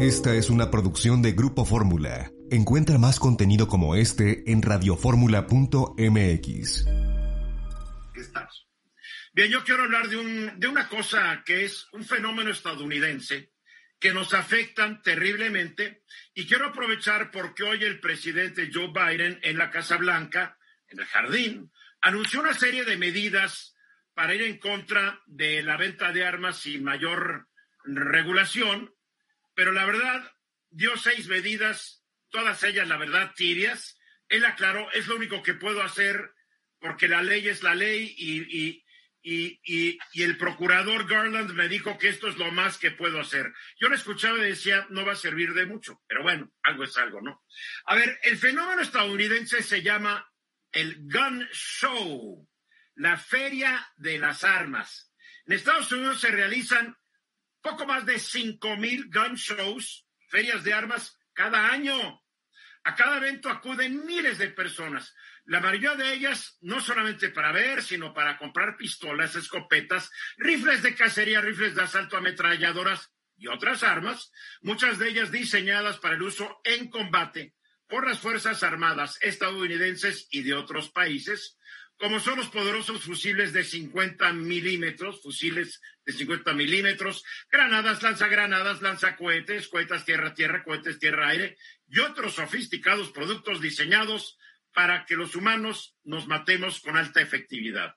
Esta es una producción de Grupo Fórmula. Encuentra más contenido como este en radioformula.mx. Bien, yo quiero hablar de, un, de una cosa que es un fenómeno estadounidense que nos afectan terriblemente y quiero aprovechar porque hoy el presidente Joe Biden en la Casa Blanca, en el jardín, anunció una serie de medidas para ir en contra de la venta de armas sin mayor regulación pero la verdad dio seis medidas, todas ellas, la verdad, tibias. Él aclaró, es lo único que puedo hacer porque la ley es la ley y, y, el procurador Garland me dijo que esto es lo más que puedo hacer. Yo lo escuchaba y decía, no va a servir de mucho, pero bueno, algo es algo, ¿no? A ver, el fenómeno estadounidense se llama el Gun Show, la feria de las armas. En Estados Unidos se realizan poco más de cinco mil gun shows, ferias de armas, cada año. A cada evento acuden miles de personas, la mayoría de ellas no solamente para ver, sino para comprar pistolas, escopetas, rifles de cacería, rifles de asalto, ametralladoras y otras armas, muchas de ellas diseñadas para el uso en combate por las Fuerzas Armadas estadounidenses y de otros países, como son los poderosos fusiles de 50 milímetros, fusiles de 50 milímetros, granadas, lanzagranadas, lanzacohetes, cohetes tierra-tierra, cohetes tierra-aire y otros sofisticados productos diseñados para que los humanos nos matemos con alta efectividad.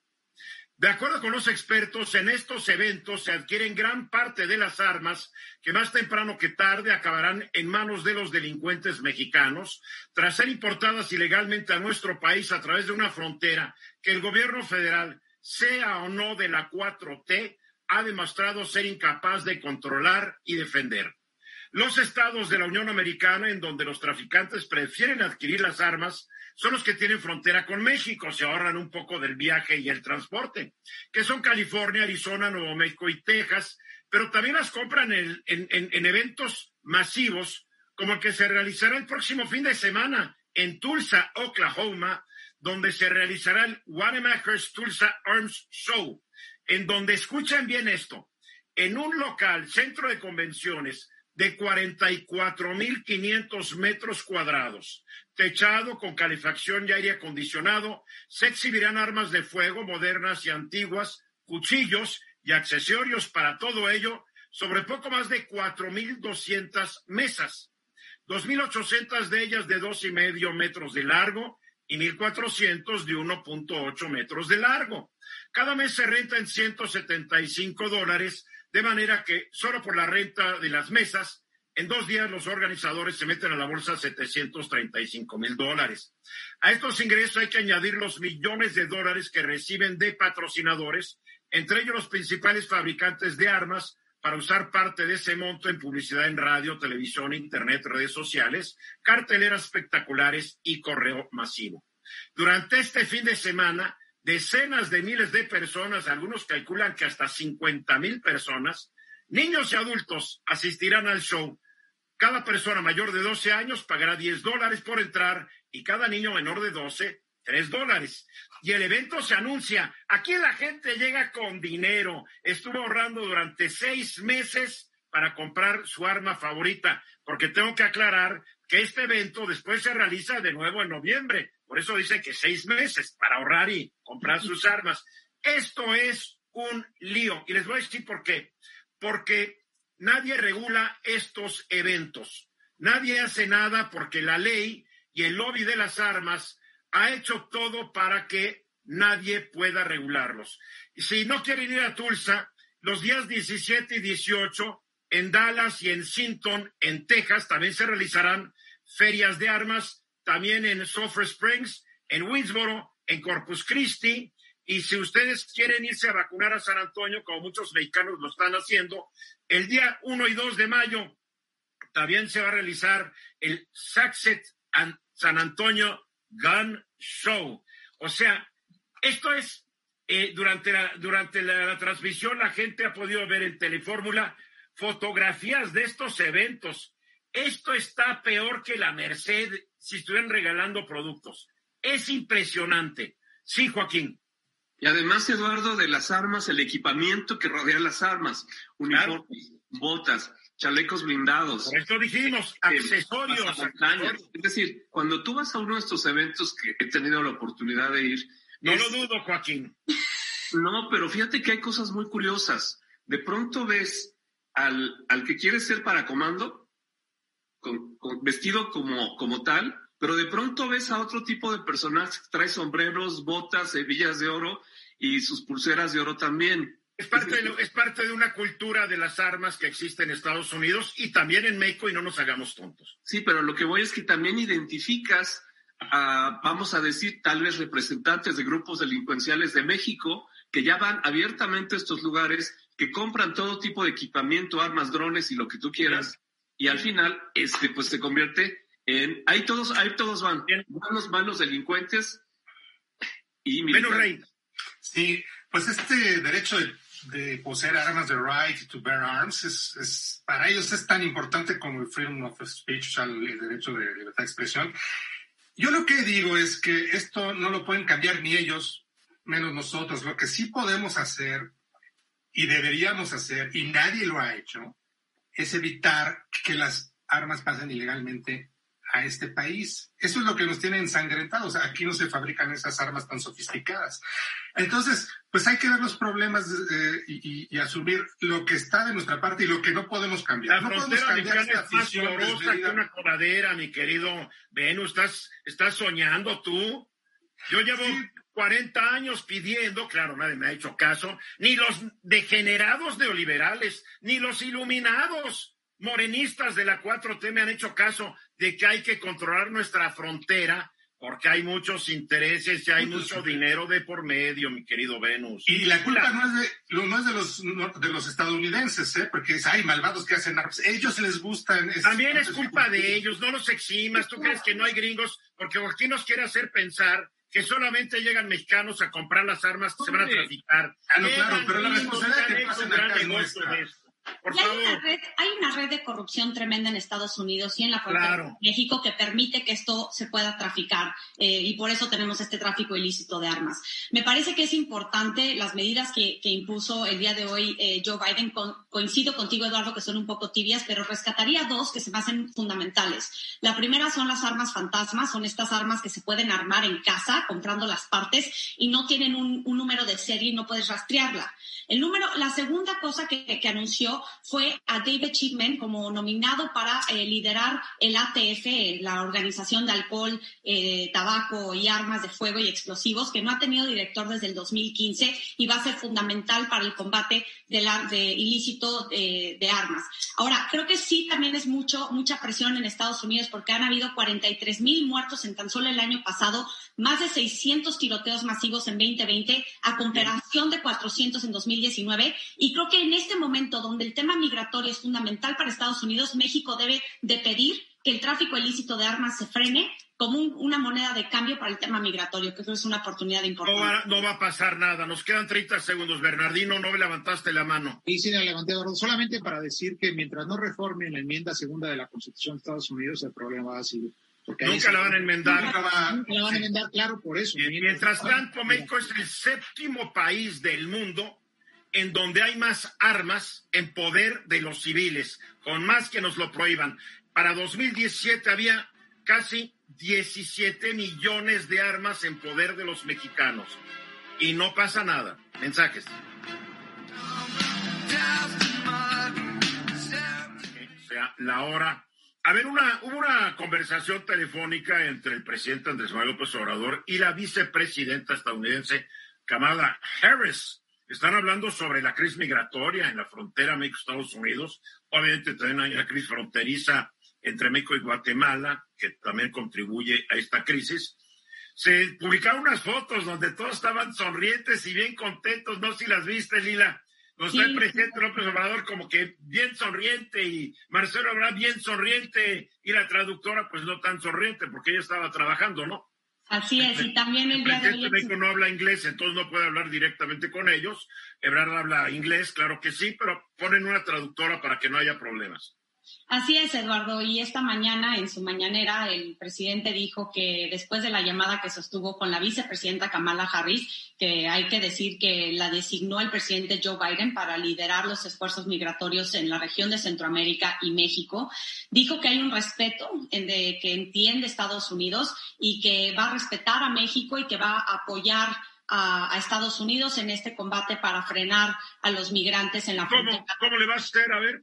De acuerdo con los expertos, en estos eventos se adquieren gran parte de las armas que más temprano que tarde acabarán en manos de los delincuentes mexicanos, tras ser importadas ilegalmente a nuestro país a través de una frontera que el gobierno federal, sea o no de la 4T, ha demostrado ser incapaz de controlar y defender. Los estados de la Unión Americana, en donde los traficantes prefieren adquirir las armas, son los que tienen frontera con México, se ahorran un poco del viaje y el transporte, que son California, Arizona, Nuevo México y Texas, pero también las compran en, eventos masivos, como el que se realizará el próximo fin de semana en Tulsa, Oklahoma, donde se realizará el Wanamaker's Tulsa Arms Show, en donde escuchen bien esto, en un local, centro de convenciones, de 44.500 metros cuadrados, techado con calefacción y aire acondicionado, se exhibirán armas de fuego modernas y antiguas, cuchillos y accesorios para todo ello sobre poco más de 4.200 mesas, 2.800 de ellas de dos y medio metros de largo y 1.400 de 1.8 metros de largo. Cada mes se renta en 175 dólares de manera que solo por la renta de las mesas, en dos días los organizadores se meten a la bolsa 735 mil dólares. A estos ingresos hay que añadir los millones de dólares que reciben de patrocinadores, entre ellos los principales fabricantes de armas, para usar parte de ese monto en publicidad en radio, televisión, internet, redes sociales, carteleras espectaculares y correo masivo. Durante este fin de semana, decenas de miles de personas, algunos calculan que hasta 50 mil personas, niños y adultos asistirán al show. Cada persona mayor de 12 años pagará 10 dólares por entrar y cada niño menor de 12, 3 dólares. Y el evento se anuncia. Aquí la gente llega con dinero. Estuvo ahorrando durante seis meses para comprar su arma favorita, porque tengo que aclarar que este evento después se realiza de nuevo en noviembre. Por eso dicen que seis meses para ahorrar y comprar sus armas. Esto es un lío. Y les voy a decir por qué. Porque nadie regula estos eventos. Nadie hace nada porque la ley y el lobby de las armas ha hecho todo para que nadie pueda regularlos. Si no quieren ir a Tulsa, los días 17 y 18 en Dallas y en Sinton, en Texas, también se realizarán ferias de armas, también en Sulphur Springs, en Winsboro, en Corpus Christi. Y si ustedes quieren irse a vacunar a San Antonio, como muchos mexicanos lo están haciendo, el día 1 y 2 de mayo también se va a realizar el Saxet San Antonio Gun Show. O sea, esto es, eh, durante, la, durante la, transmisión la gente ha podido ver en Telefórmula fotografías de estos eventos. Esto está peor que la Merced si estuvieran regalando productos. Es impresionante. Sí, Joaquín. Y además, Eduardo, de las armas, el equipamiento que rodea las armas, uniformes, botas, chalecos blindados. Por esto dijimos, eh, accesorios, Es decir, cuando tú vas a uno de estos eventos que he tenido la oportunidad de ir. No lo dudo, Joaquín. No, pero fíjate que hay cosas muy curiosas. De pronto ves al, al que quiere ser para comando, vestido como, como tal, pero de pronto ves a otro tipo de personajes que trae sombreros, botas, hebillas de oro y sus pulseras de oro también. Es parte, de, es parte de una cultura de las armas que existe en Estados Unidos y también en México y no nos hagamos tontos. Sí, pero lo que voy es que también identificas a, vamos a decir, tal vez representantes de grupos delincuenciales de México que ya van abiertamente a estos lugares, que compran todo tipo de equipamiento, armas, drones y lo que tú quieras, y al final, este, pues se convierte en, ahí todos, ahí todos van, van los malos delincuentes y Menos Rey. Sí, pues este derecho de, poseer armas, de right to bear arms, es, para ellos es tan importante como el freedom of speech, o sea, el derecho de libertad de expresión. Yo lo que digo es que esto no lo pueden cambiar ni ellos, menos nosotros. Lo que sí podemos hacer y deberíamos hacer, y nadie lo ha hecho, es evitar que las armas pasen ilegalmente a este país. Eso es lo que nos tiene ensangrentados. Aquí no se fabrican esas armas tan sofisticadas. Entonces, pues hay que ver los problemas eh, y, asumir lo que está de nuestra parte y lo que no podemos cambiar. La no podemos cambiar esta es más que una coladera, mi querido Venus. ¿Estás, estás soñando tú? Yo llevo 40 años pidiendo, claro, nadie me ha hecho caso, ni los degenerados neoliberales, ni los iluminados morenistas de la 4T me han hecho caso de que hay que controlar nuestra frontera porque hay muchos intereses y hay mucho dinero de por medio, mi querido Venus. Y la culpa no es de, no es de los, de los estadounidenses, ¿eh? porque es, hay malvados que hacen armas. Ellos les gustan. También es culpa de ellos, no los eximas. ¿Tú crees que no hay gringos? Porque aquí nos quiere hacer pensar que solamente llegan mexicanos a comprar las armas que se van a traficar. Ah, no, claro, pero la responsabilidad que pasen acá es nuestra hay, una red, de corrupción tremenda en Estados Unidos y en la frontera de México que permite que esto se pueda traficar eh, y por eso tenemos este tráfico ilícito de armas. Me parece que es importante las medidas que, impuso el día de hoy eh, Joe Biden. coincido contigo, Eduardo, que son un poco tibias, pero rescataría dos que se me hacen fundamentales. La primera son las armas fantasmas, son estas armas que se pueden armar en casa comprando las partes y no tienen un, número de serie y no puedes rastrearla. El número, la segunda cosa que anunció fue a David Chipman como nominado para eh, liderar el ATF, la Organización de Alcohol, eh, Tabaco y Armas de Fuego y Explosivos, que no ha tenido director desde el 2015 y va a ser fundamental para el combate del de ilícito de, de, armas. Ahora, creo que sí también es mucho, mucha presión en Estados Unidos porque han habido 43 mil muertos en tan solo el año pasado, más de 600 tiroteos masivos en 2020, a comparación de 400 en 2019. Y creo que en este momento donde el tema migratorio es fundamental para Estados Unidos, México debe de pedir que el tráfico ilícito de armas se frene como una moneda de cambio para el tema migratorio, que es una oportunidad importante. No va, a pasar nada. Nos quedan 30 segundos. Bernardino, no me levantaste la mano. Sí, sí, la levanté, Solamente para decir que mientras no reformen la enmienda segunda de la Constitución de Estados Unidos, el problema va a seguir. Nunca la van a enmendar. Nunca, la van a enmendar, claro, por eso. mientras tanto, México es el séptimo país del mundo en donde hay más armas en poder de los civiles, con más que nos lo prohíban. Para 2017 había casi 17 millones de armas en poder de los mexicanos. Y no pasa nada. Mensajes. O sea, la hora. A ver, una, hubo una conversación telefónica entre el presidente Andrés Manuel López Obrador y la vicepresidenta estadounidense Kamala Harris. Están hablando sobre la crisis migratoria en la frontera México-Estados Unidos. Obviamente también hay la crisis fronteriza entre México y Guatemala, que también contribuye a esta crisis. Se publicaron unas fotos donde todos estaban sonrientes y bien contentos, no sé si las viste, Lila, Nos está el presidente López Obrador como que bien sonriente y Marcelo Obrador bien sonriente y la traductora pues no tan sonriente porque ella estaba trabajando, ¿no? Así es, y también el, día de. México no habla inglés, entonces no puede hablar directamente con ellos. Ebrard habla inglés, claro que sí, pero ponen una traductora para que no haya problemas. Así es, Eduardo. Y esta mañana, en su mañanera, el presidente dijo que después de la llamada que sostuvo con la vicepresidenta Kamala Harris, que hay que decir que la designó el presidente Joe Biden para liderar los esfuerzos migratorios en la región de Centroamérica y México, dijo que hay un respeto de, que entiende Estados Unidos y que va a respetar a México y que va a apoyar a, Estados Unidos en este combate para frenar a los migrantes en la frontera. ¿Cómo le va a hacer? A ver.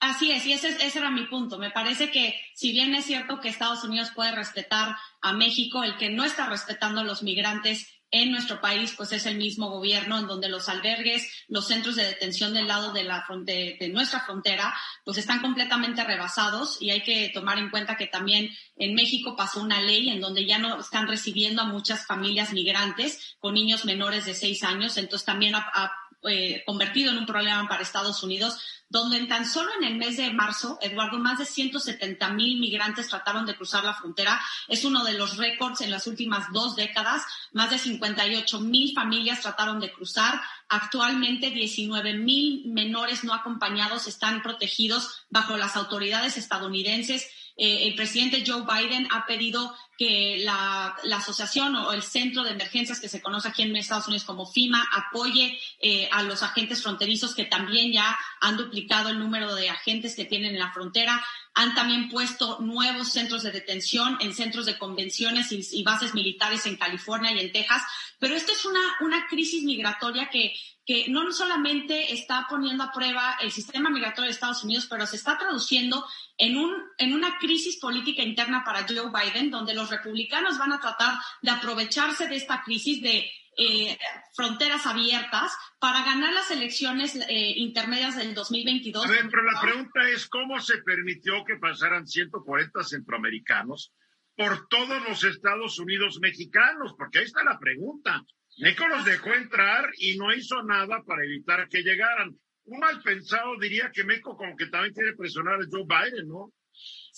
Así es, y ese, ese, era mi punto. Me parece que si bien es cierto que Estados Unidos puede respetar a México, el que no está respetando a los migrantes en nuestro país, pues es el mismo gobierno en donde los albergues, los centros de detención del lado de, la, de nuestra frontera, pues están completamente rebasados y hay que tomar en cuenta que también en México pasó una ley en donde ya no están recibiendo a muchas familias migrantes con niños menores de seis años, entonces también ha, eh, convertido en un problema para Estados Unidos donde en tan solo en el mes de marzo, Eduardo, más de 170 mil migrantes trataron de cruzar la frontera. Es uno de los récords en las últimas dos décadas. Más de 58 mil familias trataron de cruzar. Actualmente 19 mil menores no acompañados están protegidos bajo las autoridades estadounidenses. Eh, el presidente Joe Biden ha pedido que la, asociación o el centro de emergencias que se conoce aquí en Estados Unidos como FIMA apoye eh, a los agentes fronterizos que también ya han duplicado el número de agentes que tienen en la frontera. Han también puesto nuevos centros de detención en centros de convenciones y, bases militares en California y en Texas. Pero esta es una, una crisis migratoria que, que no solamente está poniendo a prueba el sistema migratorio de Estados Unidos, pero se está traduciendo en, un, en una crisis política interna para Joe Biden, donde los republicanos van a tratar de aprovecharse de esta crisis de eh, fronteras abiertas para ganar las elecciones eh, intermedias del 2022. A ver, pero la pregunta es, ¿cómo se permitió que pasaran 140 centroamericanos por todos los Estados Unidos mexicanos? Porque ahí está la pregunta. México los dejó entrar y no hizo nada para evitar que llegaran un mal pensado diría que México como que también quiere presionar a Joe Biden, ¿no?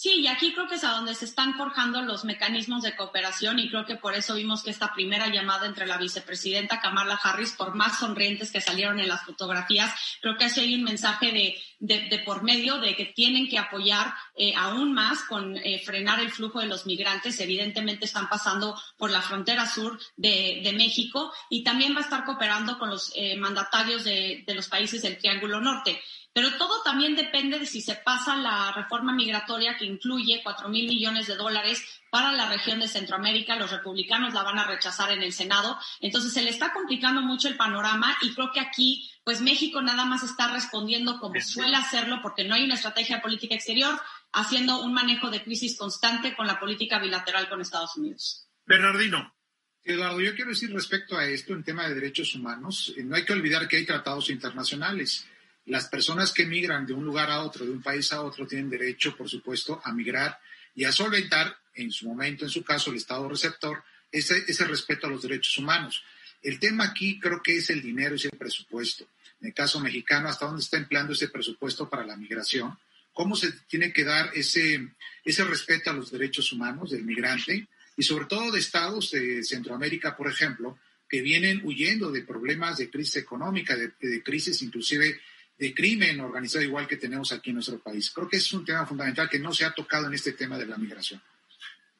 Sí, y aquí creo que es a donde se están forjando los mecanismos de cooperación y creo que por eso vimos que esta primera llamada entre la vicepresidenta Kamala Harris, por más sonrientes que salieron en las fotografías, creo que así hay un mensaje de, por medio de que tienen que apoyar eh, aún más con eh, frenar el flujo de los migrantes. Evidentemente están pasando por la frontera sur de, de México y también va a estar cooperando con los eh, mandatarios de los países del Triángulo Norte. Pero todo también depende de si se pasa la reforma migratoria que incluye cuatro mil millones de dólares para la región de Centroamérica. Los republicanos la van a rechazar en el Senado. Entonces se le está complicando mucho el panorama y creo que aquí, pues México nada más está respondiendo como suele hacerlo porque no hay una estrategia política exterior, haciendo un manejo de crisis constante con la política bilateral con Estados Unidos. Bernardino. Eduardo, yo quiero decir respecto a esto en tema de derechos humanos, eh, no hay que olvidar que hay tratados internacionales las personas que migran de un lugar a otro, de un país a otro, tienen derecho, por supuesto, a migrar y a solventar, en su momento, en su caso, el Estado receptor, ese, ese respeto a los derechos humanos. El tema aquí creo que es el dinero y el presupuesto. En el caso mexicano, ¿hasta dónde está empleando ese presupuesto para la migración? ¿Cómo se tiene que dar ese, ese respeto a los derechos humanos del migrante? Y sobre todo de estados de Centroamérica, por ejemplo, que vienen huyendo de problemas de crisis económica, de, de crisis inclusive de crimen organizado igual que tenemos aquí en nuestro país. Creo que es un tema fundamental que no se ha tocado en este tema de la migración.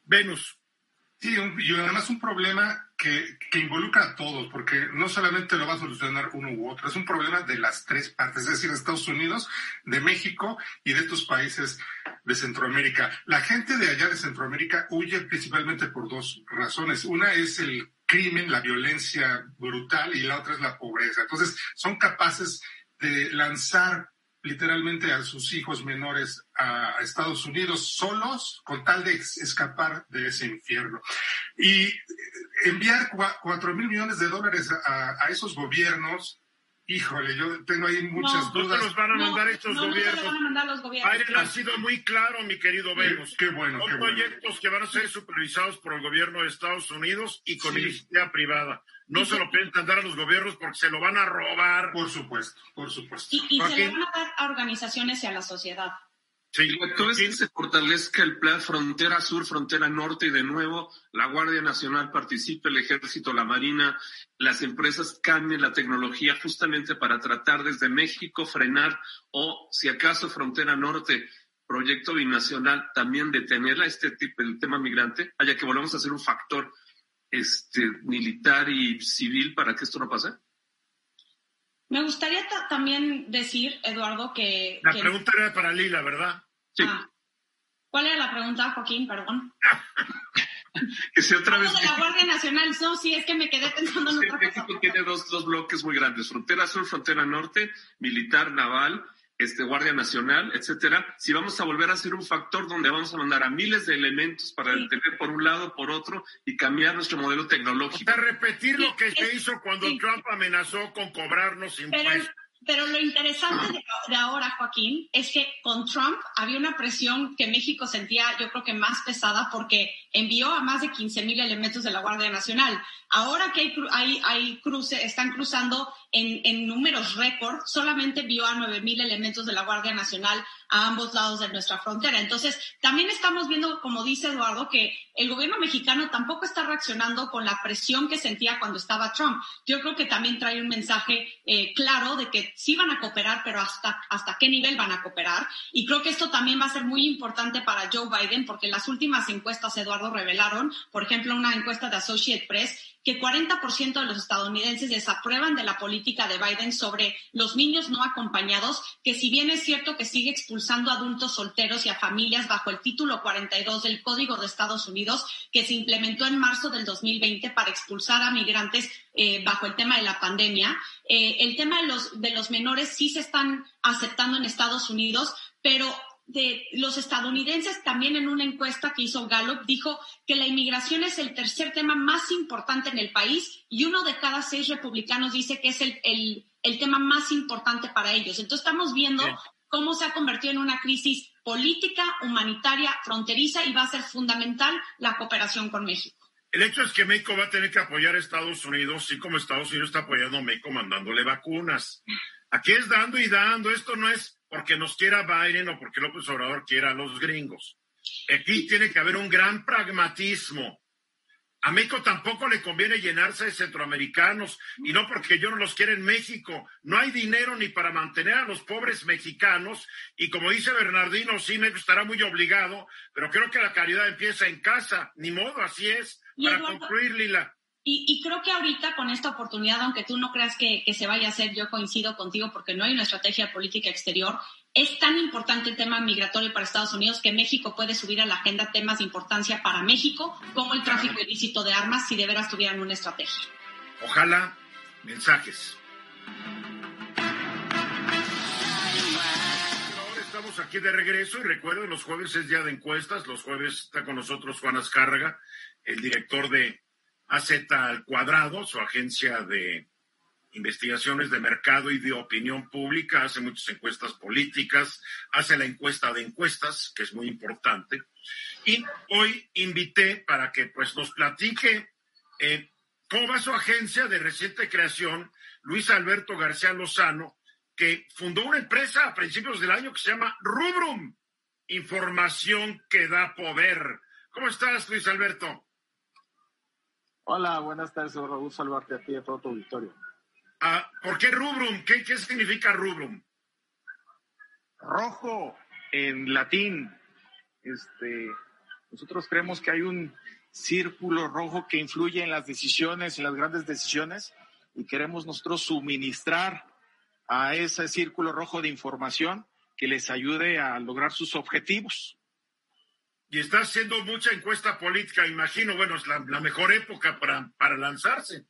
Venus. Sí, y además un problema que, que, involucra a todos, porque no solamente lo va a solucionar uno u otro, es un problema de las tres partes, es decir, de Estados Unidos, de México y de estos países de Centroamérica. La gente de allá de Centroamérica huye principalmente por dos razones. Una es el crimen, la violencia brutal y la otra es la pobreza. Entonces, son capaces de lanzar literalmente a sus hijos menores a, Estados Unidos solos con tal de escapar de ese infierno. Y enviar cuatro mil millones de dólares a, esos gobiernos Híjole, yo tengo ahí muchas dudas. No los van a mandar estos gobiernos. No van a mandar los gobiernos. Biden ha sido muy claro, mi querido Venus. Qué, bueno, Son proyectos que van a ser supervisados por el gobierno de Estados Unidos y con iniciativa privada. No se lo pueden dar a los gobiernos porque se lo van a robar. Por supuesto, por supuesto. Y, y se lo van a dar a organizaciones y a la sociedad. Sí, es que se fortalezca el plan frontera sur, frontera norte y de nuevo la Guardia Nacional participe, el Ejército, la Marina, las empresas cambien la tecnología justamente para tratar desde México frenar o si acaso frontera norte, proyecto binacional, también detenerla este tipo, el tema migrante, haya que volvamos a ser un factor este, militar y civil para que esto no pase. Me gustaría también decir, Eduardo, que... La pregunta era para Lila, ¿verdad? Sí. Ah. ¿Cuál era la pregunta, Joaquín? Perdón. que si otra vez... de la Guardia Nacional, no, sí, es que me quedé pensando en otra México tiene dos, dos bloques muy grandes, frontera sur, frontera norte, militar, naval, este, Guardia Nacional, etcétera, si vamos a volver a ser un factor donde vamos a mandar a miles de elementos para detener por un lado, por otro y cambiar nuestro modelo tecnológico. Para repetir lo que se hizo cuando Trump amenazó con cobrarnos impuestos. Pero lo interesante de, ahora, Joaquín, es que con Trump había una presión que México sentía, yo creo que más pesada, porque envió a más de 15 mil elementos de la Guardia Nacional. Ahora que hay, hay, hay cruce, están cruzando en, números récord, solamente envió a 9 mil elementos de la Guardia Nacional a ambos lados de nuestra frontera. Entonces, también estamos viendo, como dice Eduardo, que el gobierno mexicano tampoco está reaccionando con la presión que sentía cuando estaba Trump. Yo creo que también trae un mensaje eh, claro de que sí van a cooperar, pero hasta, hasta qué nivel van a cooperar. Y creo que esto también va a ser muy importante para Joe Biden, porque las últimas encuestas, Eduardo, revelaron, por ejemplo, una encuesta de Associate Press, que 40% de los estadounidenses desaprueban de la política de Biden sobre los niños no acompañados, que si bien es cierto que sigue expulsando a adultos solteros y a familias bajo el título 42 del Código de Estados Unidos, que se implementó en marzo del 2020 para expulsar a migrantes eh, bajo el tema de la pandemia, eh, el tema de los, de los menores sí se están aceptando en Estados Unidos, pero de los estadounidenses, también en una encuesta que hizo Gallup, dijo que la inmigración es el tercer tema más importante en el país y uno de cada seis republicanos dice que es el, el, tema más importante para ellos. Entonces estamos viendo cómo se ha convertido en una crisis política, humanitaria, fronteriza y va a ser fundamental la cooperación con México. El hecho es que México va a tener que apoyar a Estados Unidos, sí como Estados Unidos está apoyando a México mandándole vacunas. Aquí es dando y dando, esto no es porque nos quiera Biden o porque López Obrador quiera a los gringos. Aquí tiene que haber un gran pragmatismo. A México tampoco le conviene llenarse de centroamericanos y no porque yo no los quiera en México. No hay dinero ni para mantener a los pobres mexicanos y como dice Bernardino, sí, México estará muy obligado, pero creo que la caridad empieza en casa. Ni modo, así es. Para concluir, Lila. Y, creo que ahorita con esta oportunidad, aunque tú no creas que, se vaya a hacer, yo coincido contigo porque no hay una estrategia política exterior. Es tan importante el tema migratorio para Estados Unidos que México puede subir a la agenda temas de importancia para México, como el tráfico ilícito de armas, si de veras tuvieran una estrategia. Ojalá mensajes. Ahora estamos aquí de regreso y recuerden, los jueves es día de encuestas. Los jueves está con nosotros Juan Azcárraga, el director de AZ al cuadrado, su agencia de investigaciones de mercado y de opinión pública, hace muchas encuestas políticas, hace la encuesta de encuestas, que es muy importante. Y hoy invité para que pues nos platique eh, cómo va su agencia de reciente creación, Luis Alberto García Lozano, que fundó una empresa a principios del año que se llama Rubrum, información que da poder. ¿Cómo estás, Luis Alberto? Hola, buenas tardes, Raúl salvarte a ti y a todo tu auditorio. Ah, ¿Por qué rubrum? ¿Qué, ¿Qué significa rubrum? Rojo en latín. Este, nosotros creemos que hay un círculo rojo que influye en las decisiones, en las grandes decisiones, y queremos nosotros suministrar a ese círculo rojo de información que les ayude a lograr sus objetivos. Y está haciendo mucha encuesta política, imagino, bueno, es la, mejor época para, para, lanzarse.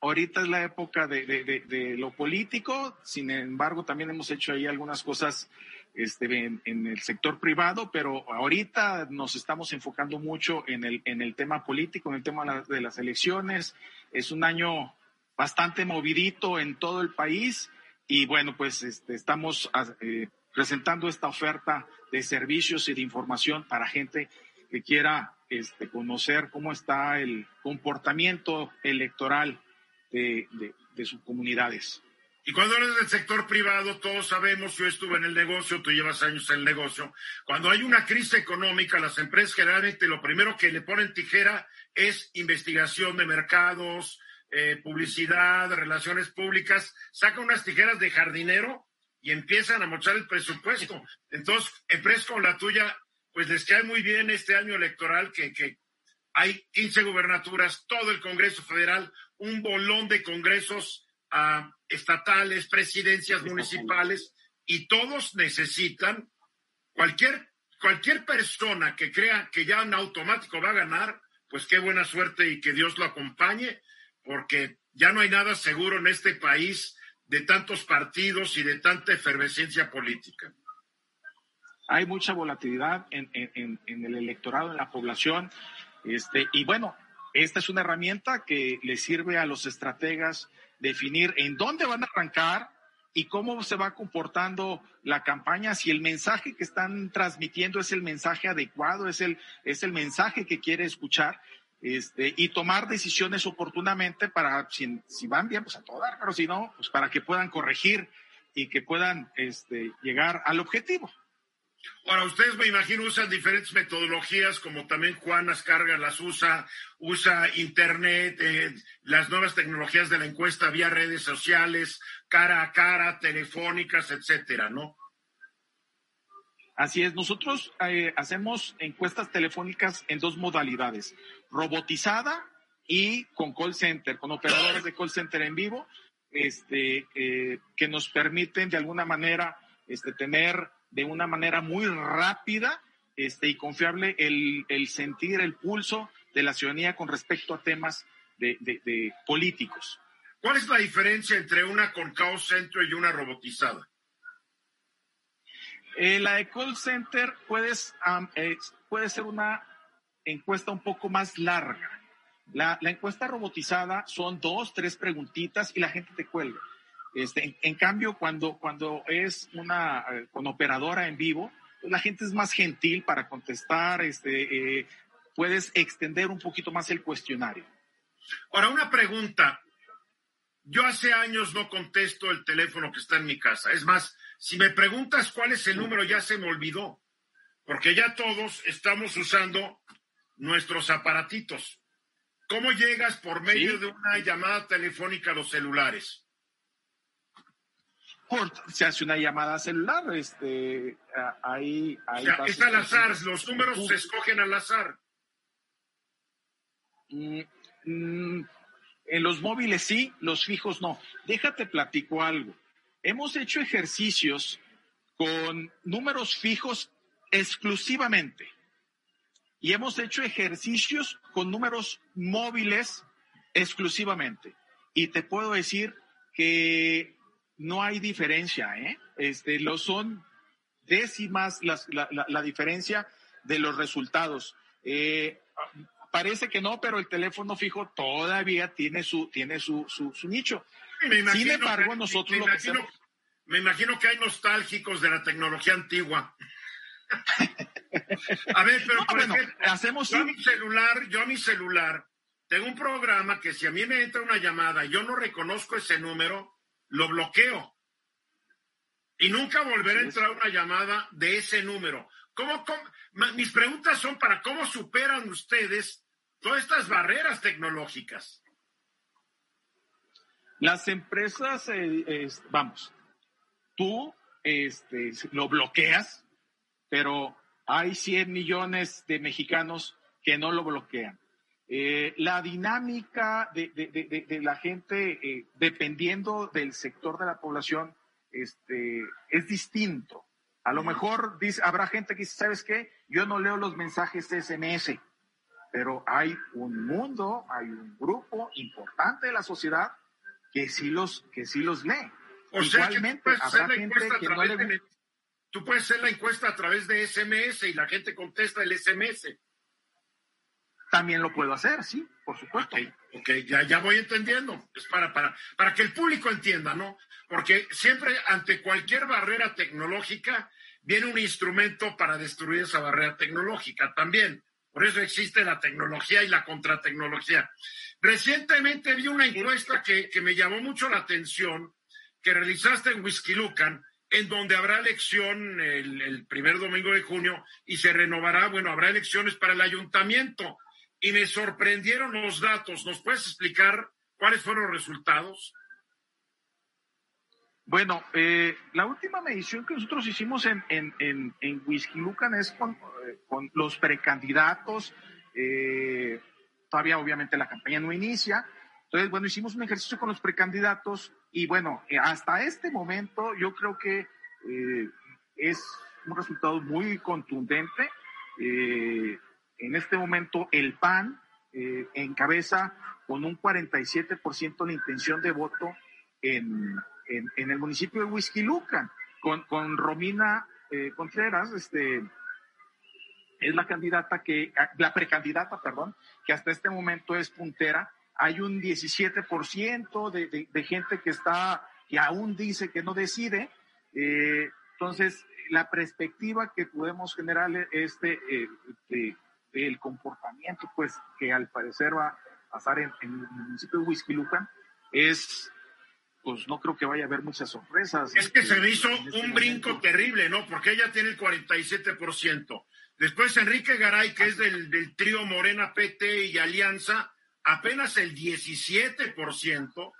Ahorita es la época de, de, lo político, sin embargo, también hemos hecho ahí algunas cosas este, en, en, el sector privado, pero ahorita nos estamos enfocando mucho en el, en el tema político, en el tema de las elecciones. Es un año bastante movidito en todo el país y bueno, pues este, estamos eh, presentando esta oferta de servicios y de información para gente que quiera este, conocer cómo está el comportamiento electoral de, sus comunidades. Y cuando eres del sector privado, todos sabemos, yo estuve en el negocio, tú llevas años en el negocio, cuando hay una crisis económica, las empresas generalmente lo primero que le ponen tijera es investigación de mercados, eh, publicidad, relaciones públicas, sacan unas tijeras de jardinero y empiezan a mochar el presupuesto. Entonces, empresas como la tuya, pues les cae muy bien este año electoral que, que hay 15 gubernaturas, todo el Congreso Federal, un bolón de congresos estatales, presidencias municipales, y todos necesitan, cualquier, cualquier persona que crea que ya en automático va a ganar, pues qué buena suerte y que Dios lo acompañe, porque ya no hay nada seguro en este país de tantos partidos y de tanta efervescencia política. Hay mucha volatilidad en, en, en el electorado, en la población, este, y bueno, esta es una herramienta que le sirve a los estrategas definir en dónde van a arrancar y cómo se va comportando la campaña, si el mensaje que están transmitiendo es el mensaje adecuado, es el, es el mensaje que quiere escuchar, este, y tomar decisiones oportunamente para, si, van bien, pues a todo dar, pero si no, pues para que puedan corregir y que puedan este, llegar al objetivo. Ahora, ustedes me imagino usan diferentes metodologías, como también Juan Ascarga las usa, usa Internet, eh, las nuevas tecnologías de la encuesta vía redes sociales, cara a cara, telefónicas, etcétera, ¿no? Así es, nosotros eh, hacemos encuestas telefónicas en dos modalidades, robotizada y con call center, con operadores de call center en vivo, este, eh, que nos permiten de alguna manera este, tener de una manera muy rápida este, y confiable el, sentir el pulso de la ciudadanía con respecto a temas de, políticos. ¿Cuál es la diferencia entre una con call center y una robotizada? Eh, la de call center puedes, eh, puede ser una encuesta un poco más larga. La, la, encuesta robotizada son dos, tres preguntitas y la gente te cuelga. Este, en, cambio, cuando, cuando es una eh, con operadora en vivo, pues la gente es más gentil para contestar, este, eh, puedes extender un poquito más el cuestionario. Ahora, una pregunta. Yo hace años no contesto el teléfono que está en mi casa. Es más, si me preguntas cuál es el número, ya se me olvidó. Porque ya todos estamos usando nuestros aparatitos. ¿Cómo llegas por medio de una llamada telefónica a los celulares? se hace una llamada celular, este, ahí, es al azar, los números se escogen al azar. Mm, mm, en los móviles sí, los fijos no. Déjate platico algo. Hemos hecho ejercicios con números fijos exclusivamente. Y hemos hecho ejercicios con números móviles exclusivamente. Y te puedo decir que no hay diferencia, ¿eh? Este, lo son décimas la, diferencia de los resultados. Eh, parece que no, pero el teléfono fijo todavía tiene su, tiene su, su, nicho. Sin embargo, nosotros me, imagino, me imagino que hay nostálgicos de la tecnología antigua. a ver, pero por ejemplo, hacemos yo a mi celular, yo a mi celular tengo un programa que si a mí me entra una llamada y yo no reconozco ese número, lo bloqueo. Y nunca volverá a entrar una llamada de ese número. ¿Cómo, mis preguntas son para cómo superan ustedes todas estas barreras tecnológicas. Las empresas, eh, vamos, tú este, lo bloqueas, pero hay 100 millones de mexicanos que no lo bloquean. Eh, la dinámica de, la gente, eh, dependiendo del sector de la población, este, es distinto. A lo mejor dice, habrá gente que dice, ¿sabes qué? Yo no leo los mensajes de SMS, pero hay un mundo, hay un grupo importante de la sociedad que sí los, que sí los lee. O Igualmente, habrá gente que no le... Tú puedes hacer la encuesta a través de SMS y la gente contesta el SMS. también lo puedo hacer, sí, por supuesto. Ok, ya, ya voy entendiendo. Es para, para, para que el público entienda, ¿no? Porque siempre ante cualquier barrera tecnológica viene un instrumento para destruir esa barrera tecnológica también. Por eso existe la tecnología y la contratecnología. Recientemente vi una encuesta que, que me llamó mucho la atención, que realizaste en Whisky Lucan, en donde habrá elección el, el, primer domingo de junio y se renovará, bueno, habrá elecciones para el ayuntamiento y me sorprendieron los datos. ¿Nos puedes explicar cuáles fueron los resultados? Bueno, eh, la última medición que nosotros hicimos en, en, Whisky Lucan es con, eh, con los precandidatos. Eh, todavía, obviamente, la campaña no inicia. Entonces, bueno, hicimos un ejercicio con los precandidatos y, bueno, eh, hasta este momento yo creo que eh, es un resultado muy contundente. En este momento el PAN encabeza con un 47% la intención de voto en, en, el municipio de Huizquilucan, con, con Romina eh, Contreras, este, es la candidata que, la precandidata, perdón, que hasta este momento es puntera. Hay un 17% de, de, de gente que está, que aún dice que no decide. Eh, entonces, la perspectiva que podemos generar este, eh, el comportamiento, pues, que al parecer va a pasar en, en el municipio de Huizquilucan, es, pues, no creo que vaya a haber muchas sorpresas. Es que se me hizo este un brinco terrible, ¿no? Porque ella tiene el 47%. Después Enrique Garay, que es del, del trío Morena PT y Alianza, apenas el 17%.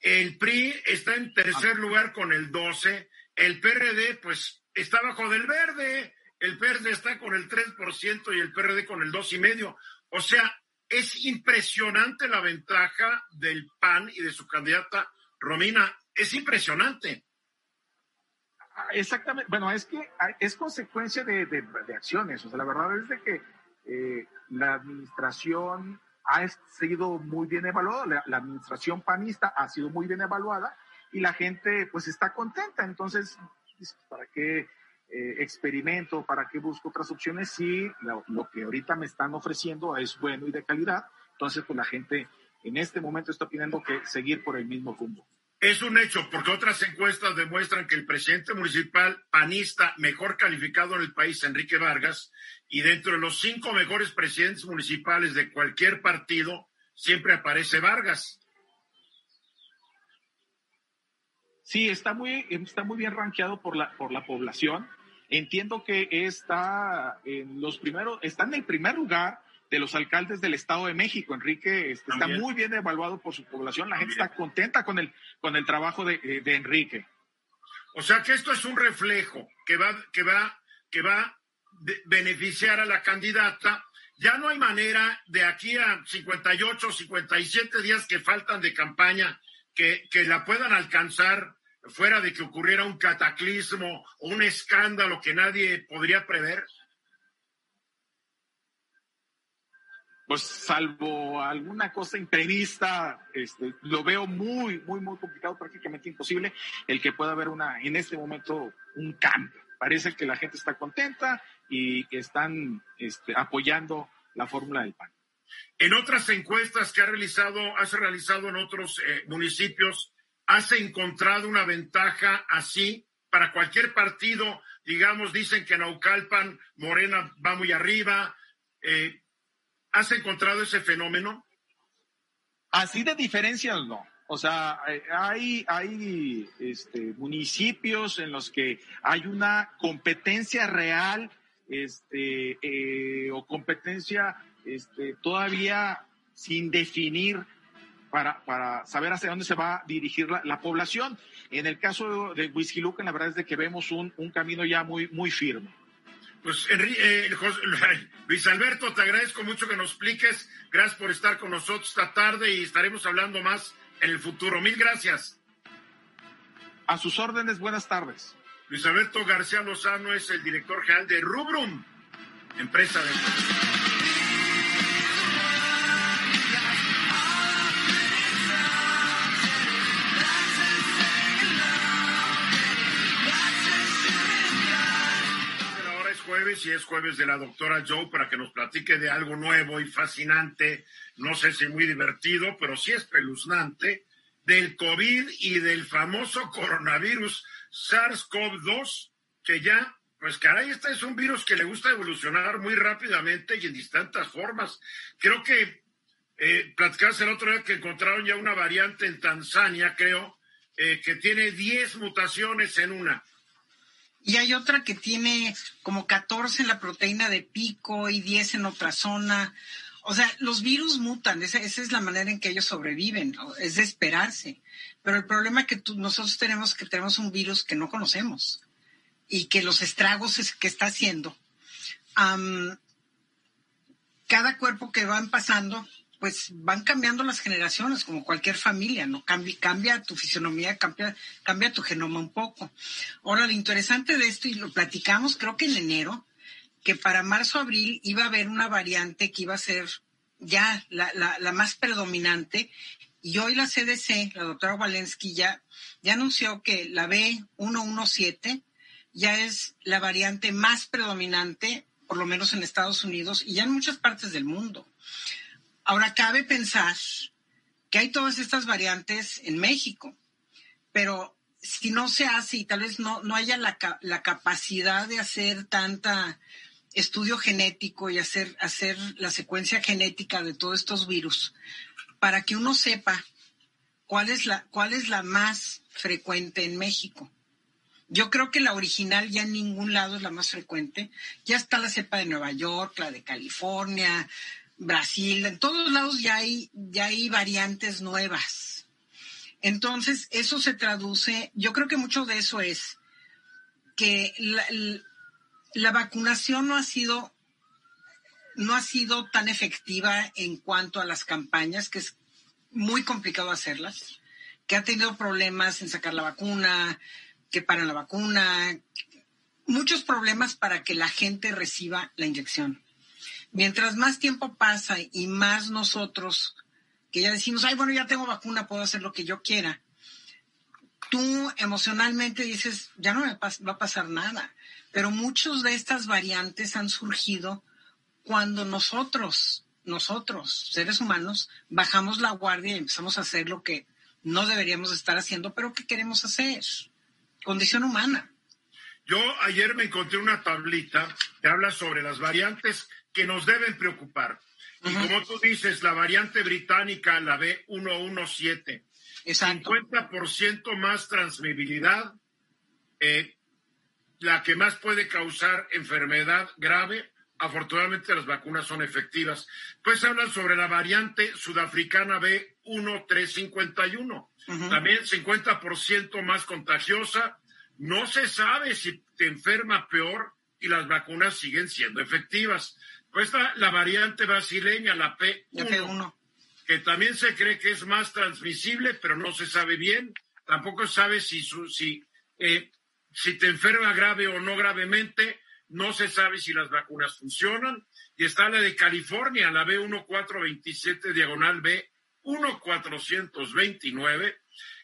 El PRI está en tercer lugar con el 12%. El PRD, pues, está bajo del verde el PRD está con el 3% y el PRD con el 2,5%. O sea, es impresionante la ventaja del PAN y de su candidata Romina. Es impresionante. Exactamente. Bueno, es que es consecuencia de, acciones. O sea, la verdad es de que eh, la administración ha sido muy bien evaluada, la, administración panista ha sido muy bien evaluada y la gente pues está contenta. Entonces, ¿para qué? eh, experimento, para qué busco otras opciones, si lo, lo, que ahorita me están ofreciendo es bueno y de calidad, entonces pues la gente en este momento está pidiendo que seguir por el mismo rumbo. Es un hecho, porque otras encuestas demuestran que el presidente municipal panista mejor calificado en el país, Enrique Vargas, y dentro de los cinco mejores presidentes municipales de cualquier partido, siempre aparece Vargas. Sí, está muy, está muy bien rankeado por la, por la población. Entiendo que está en los primeros, está en el primer lugar de los alcaldes del Estado de México. Enrique este, está muy bien evaluado por su población. La gente está contenta con el, con el trabajo de, de, Enrique. O sea que esto es un reflejo que va, que va, que va a beneficiar a la candidata. Ya no hay manera de aquí a 58, 57 días que faltan de campaña que, que la puedan alcanzar fuera de que ocurriera un cataclismo o un escándalo que nadie podría prever? Pues salvo alguna cosa imprevista, este, lo veo muy, muy, muy complicado, prácticamente imposible el que pueda haber una, en este momento, un cambio. Parece que la gente está contenta y que están este, apoyando la fórmula del PAN. En otras encuestas que ha realizado, has realizado en otros eh, municipios, ¿Has encontrado una ventaja así para cualquier partido? Digamos, dicen que Naucalpan, Morena va muy arriba. Eh, ¿Has encontrado ese fenómeno? Así de diferencias, no. O sea, hay, hay este, municipios en los que hay una competencia real este, eh, o competencia este, todavía sin definir para, para saber hacia dónde se va a dirigir la, la población. En el caso de Whisky Lucan, la verdad es de que vemos un, un camino ya muy, muy firme. Pues eh, José, Luis Alberto, te agradezco mucho que nos expliques. Gracias por estar con nosotros esta tarde y estaremos hablando más en el futuro. Mil gracias. A sus órdenes, buenas tardes. Luis Alberto García Lozano es el director general de Rubrum, empresa de... jueves y es jueves de la doctora Joe para que nos platique de algo nuevo y fascinante, no sé si muy divertido, pero sí espeluznante, del COVID y del famoso coronavirus SARS-CoV-2, que ya, pues caray, este es un virus que le gusta evolucionar muy rápidamente y en distintas formas. Creo que eh, el otro día que encontraron ya una variante en Tanzania, creo, eh, que tiene 10 mutaciones en una. Y hay otra que tiene como 14 en la proteína de pico y 10 en otra zona. O sea, los virus mutan, esa, es la manera en que ellos sobreviven, es de esperarse. Pero el problema es que nosotros tenemos que tenemos un virus que no conocemos y que los estragos que está haciendo, cada cuerpo que van pasando pues van cambiando las generaciones, como cualquier familia, ¿no? Cambia, tu fisionomía, cambia, tu genoma un poco. Ahora, lo interesante de esto, y lo platicamos creo que en enero, que para marzo, abril iba a haber una variante que iba a ser ya la, la, más predominante, y hoy la CDC, la doctora Walensky, ya, ya anunció que la B117 ya es la variante más predominante, por lo menos en Estados Unidos y ya en muchas partes del mundo. Ahora, cabe pensar que hay todas estas variantes en México, pero si no se hace y tal vez no, no haya la, la capacidad de hacer tanta estudio genético y hacer, hacer la secuencia genética de todos estos virus, para que uno sepa cuál es la, cuál es la más frecuente en México. Yo creo que la original ya en ningún lado es la más frecuente. Ya está la cepa de Nueva York, la de California, Brasil, en todos lados ya hay, ya hay variantes nuevas. Entonces, eso se traduce, yo creo que mucho de eso es que la, vacunación no ha sido no ha sido tan efectiva en cuanto a las campañas, que es muy complicado hacerlas, que ha tenido problemas en sacar la vacuna, que paran la vacuna, muchos problemas para que la gente reciba la inyección mientras más tiempo pasa y más nosotros, que ya decimos, ay, bueno, ya tengo vacuna, puedo hacer lo que yo quiera, tú emocionalmente dices, ya no me va a pasar nada. Pero muchas de estas variantes han surgido cuando nosotros, nosotros, seres humanos, bajamos la guardia y empezamos a hacer lo que no deberíamos estar haciendo, pero que queremos hacer. Condición humana. Yo ayer me encontré una tablita que habla sobre las variantes que nos deben preocupar. Y como tú dices, la variante británica, la B117, 50% más transmisibilidad, eh, la que más puede causar enfermedad grave. Afortunadamente las vacunas son efectivas. Pues hablan sobre la variante sudafricana B1351, también 50% más contagiosa. No se sabe si te enferma peor y las vacunas siguen siendo efectivas. Pues está la variante brasileña, la P1, que también se cree que es más transmisible, pero no se sabe bien. Tampoco se sabe si, si, eh, si te enferma grave o no gravemente. No se sabe si las vacunas funcionan. Y está la de California, la B1427 diagonal B1429,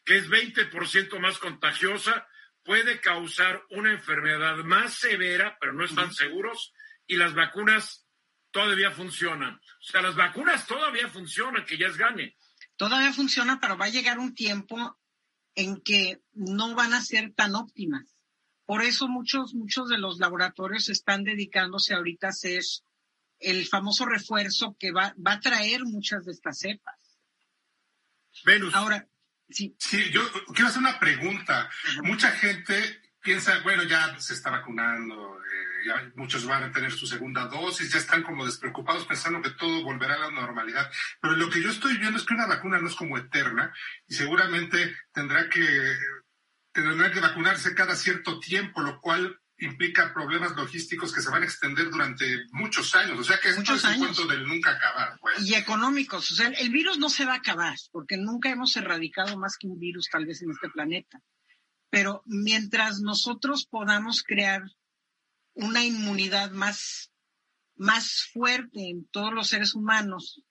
que es 20% más contagiosa, puede causar una enfermedad más severa, pero no están seguros, y las vacunas todavía funcionan. O sea, las vacunas todavía funcionan, que ya es gane. Todavía funciona, pero va a llegar un tiempo en que no van a ser tan óptimas. Por eso muchos, muchos de los laboratorios están dedicándose ahorita a hacer el famoso refuerzo que va, va a traer muchas de estas cepas. Venus. Ahora, sí. Sí, yo quiero hacer una pregunta. Mucha gente piensa, bueno, ya se está vacunando, ya muchos van a tener su segunda dosis, ya están como despreocupados pensando que todo volverá a la normalidad. Pero lo que yo estoy viendo es que una vacuna no es como eterna y seguramente tendrá que, tendrá que vacunarse cada cierto tiempo, lo cual implica problemas logísticos que se van a extender durante muchos años. O sea que es muchos un cuento del nunca acabar. Pues. Y económicos. O sea, el virus no se va a acabar, porque nunca hemos erradicado más que un virus tal vez en este planeta. Pero mientras nosotros podamos crear una inmunidad más, más fuerte en todos los seres humanos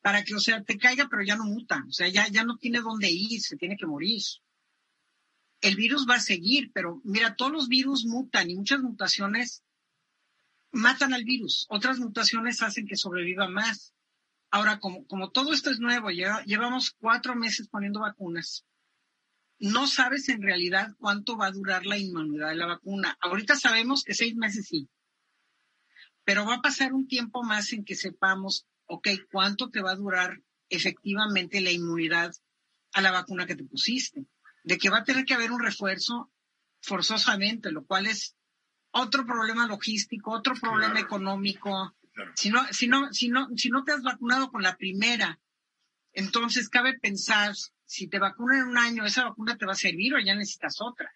para que, o sea, te caiga, pero ya no muta, o sea, ya, ya no tiene dónde ir, se tiene que morir. El virus va a seguir, pero mira, todos los virus mutan y muchas mutaciones matan al virus. Otras mutaciones hacen que sobreviva más. Ahora, como, como todo esto es nuevo, llevamos cuatro meses poniendo vacunas. No sabes en realidad cuánto va a durar la inmunidad de la vacuna. Ahorita sabemos que seis meses sí. Pero va a pasar un tiempo más en que sepamos, ok, cuánto te va a durar efectivamente la inmunidad a la vacuna que te pusiste. De que va a tener que haber un refuerzo forzosamente, lo cual es otro problema logístico, otro problema económico. Si, no, si, no, si, no, si no te has vacunado con la primera, entonces cabe pensar, si te vacunan en un año, ¿esa vacuna te va a servir o ya necesitas otra?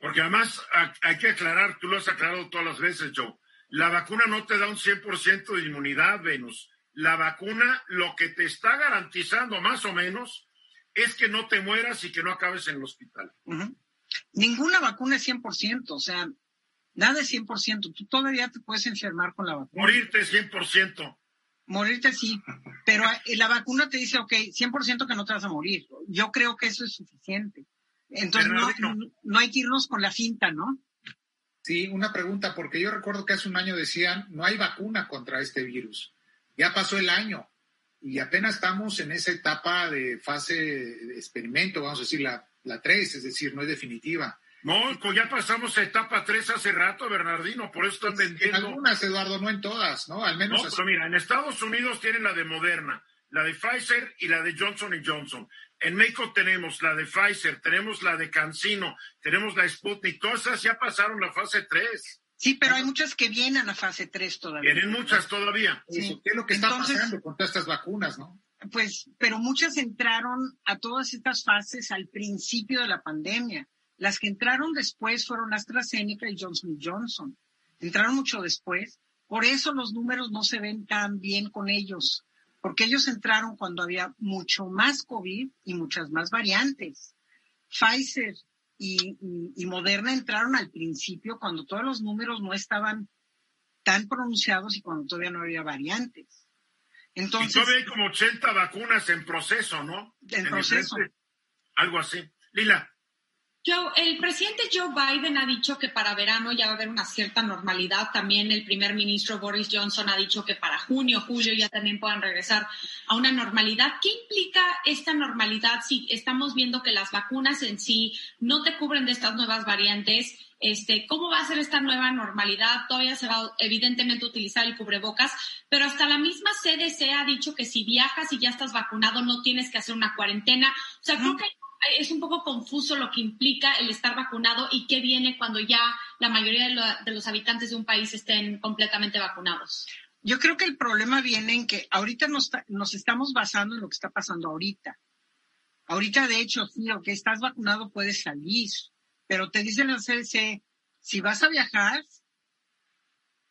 Porque además hay que aclarar, tú lo has aclarado todas las veces, Joe, la vacuna no te da un 100% de inmunidad, Venus. La vacuna lo que te está garantizando más o menos es que no te mueras y que no acabes en el hospital. Ninguna vacuna es 100%, o sea, Nada es 100%. Tú todavía te puedes enfermar con la vacuna. Morirte 100%. Morirte sí, pero eh, la vacuna te dice, ok, 100% que no te vas a morir. Yo creo que eso es suficiente. Entonces no, no, hay que irnos con la finta, ¿no? Sí, una pregunta, porque yo recuerdo que hace un año decían, no hay vacuna contra este virus. Ya pasó el año y apenas estamos en esa etapa de fase de experimento, vamos a decir, la, la 3, es decir, no es definitiva. No, pues ya pasamos a etapa 3 hace rato, Bernardino, por eso están vendiendo. En algunas, Eduardo, no en todas, ¿no? Al menos. No, pero mira, en Estados Unidos tienen la de Moderna, la de Pfizer y la de Johnson Johnson. En México tenemos la de Pfizer, tenemos la de CanSino, tenemos la Sputnik, todas esas ya pasaron la fase 3. Sí, pero hay muchas que vienen a fase 3 todavía. Vienen muchas todavía. ¿Qué es lo que está pasando con todas estas vacunas, no? Pues, pero muchas entraron a todas estas fases al principio de la pandemia. Las que entraron después fueron AstraZeneca y Johnson Johnson. Entraron mucho después. Por eso los números no se ven tan bien con ellos, porque ellos entraron cuando había mucho más COVID y muchas más variantes. Pfizer y, Moderna entraron al principio cuando todos los números no estaban tan pronunciados y cuando todavía no había variantes. Entonces, y todavía hay como 80 vacunas en proceso, ¿no? En, proceso. algo así. Lila. Joe, el presidente Joe Biden ha dicho que para verano ya va a haber una cierta normalidad. También el primer ministro Boris Johnson ha dicho que para junio, julio ya también puedan regresar a una normalidad. ¿Qué implica esta normalidad si estamos viendo que las vacunas en sí no te cubren de estas nuevas variantes? Este, ¿Cómo va a ser esta nueva normalidad? Todavía se va evidentemente a utilizar el cubrebocas, pero hasta la misma CDC ha dicho que si viajas y ya estás vacunado no tienes que hacer una cuarentena. O sea, creo que es un poco confuso lo que implica el estar vacunado y qué viene cuando ya la mayoría de, los habitantes de un país estén completamente vacunados. Yo creo que el problema viene en que ahorita nos, nos estamos basando en lo que está pasando ahorita. Ahorita, de hecho, sí, aunque estás vacunado, puedes salir, pero te dicen la CDC, si vas a viajar,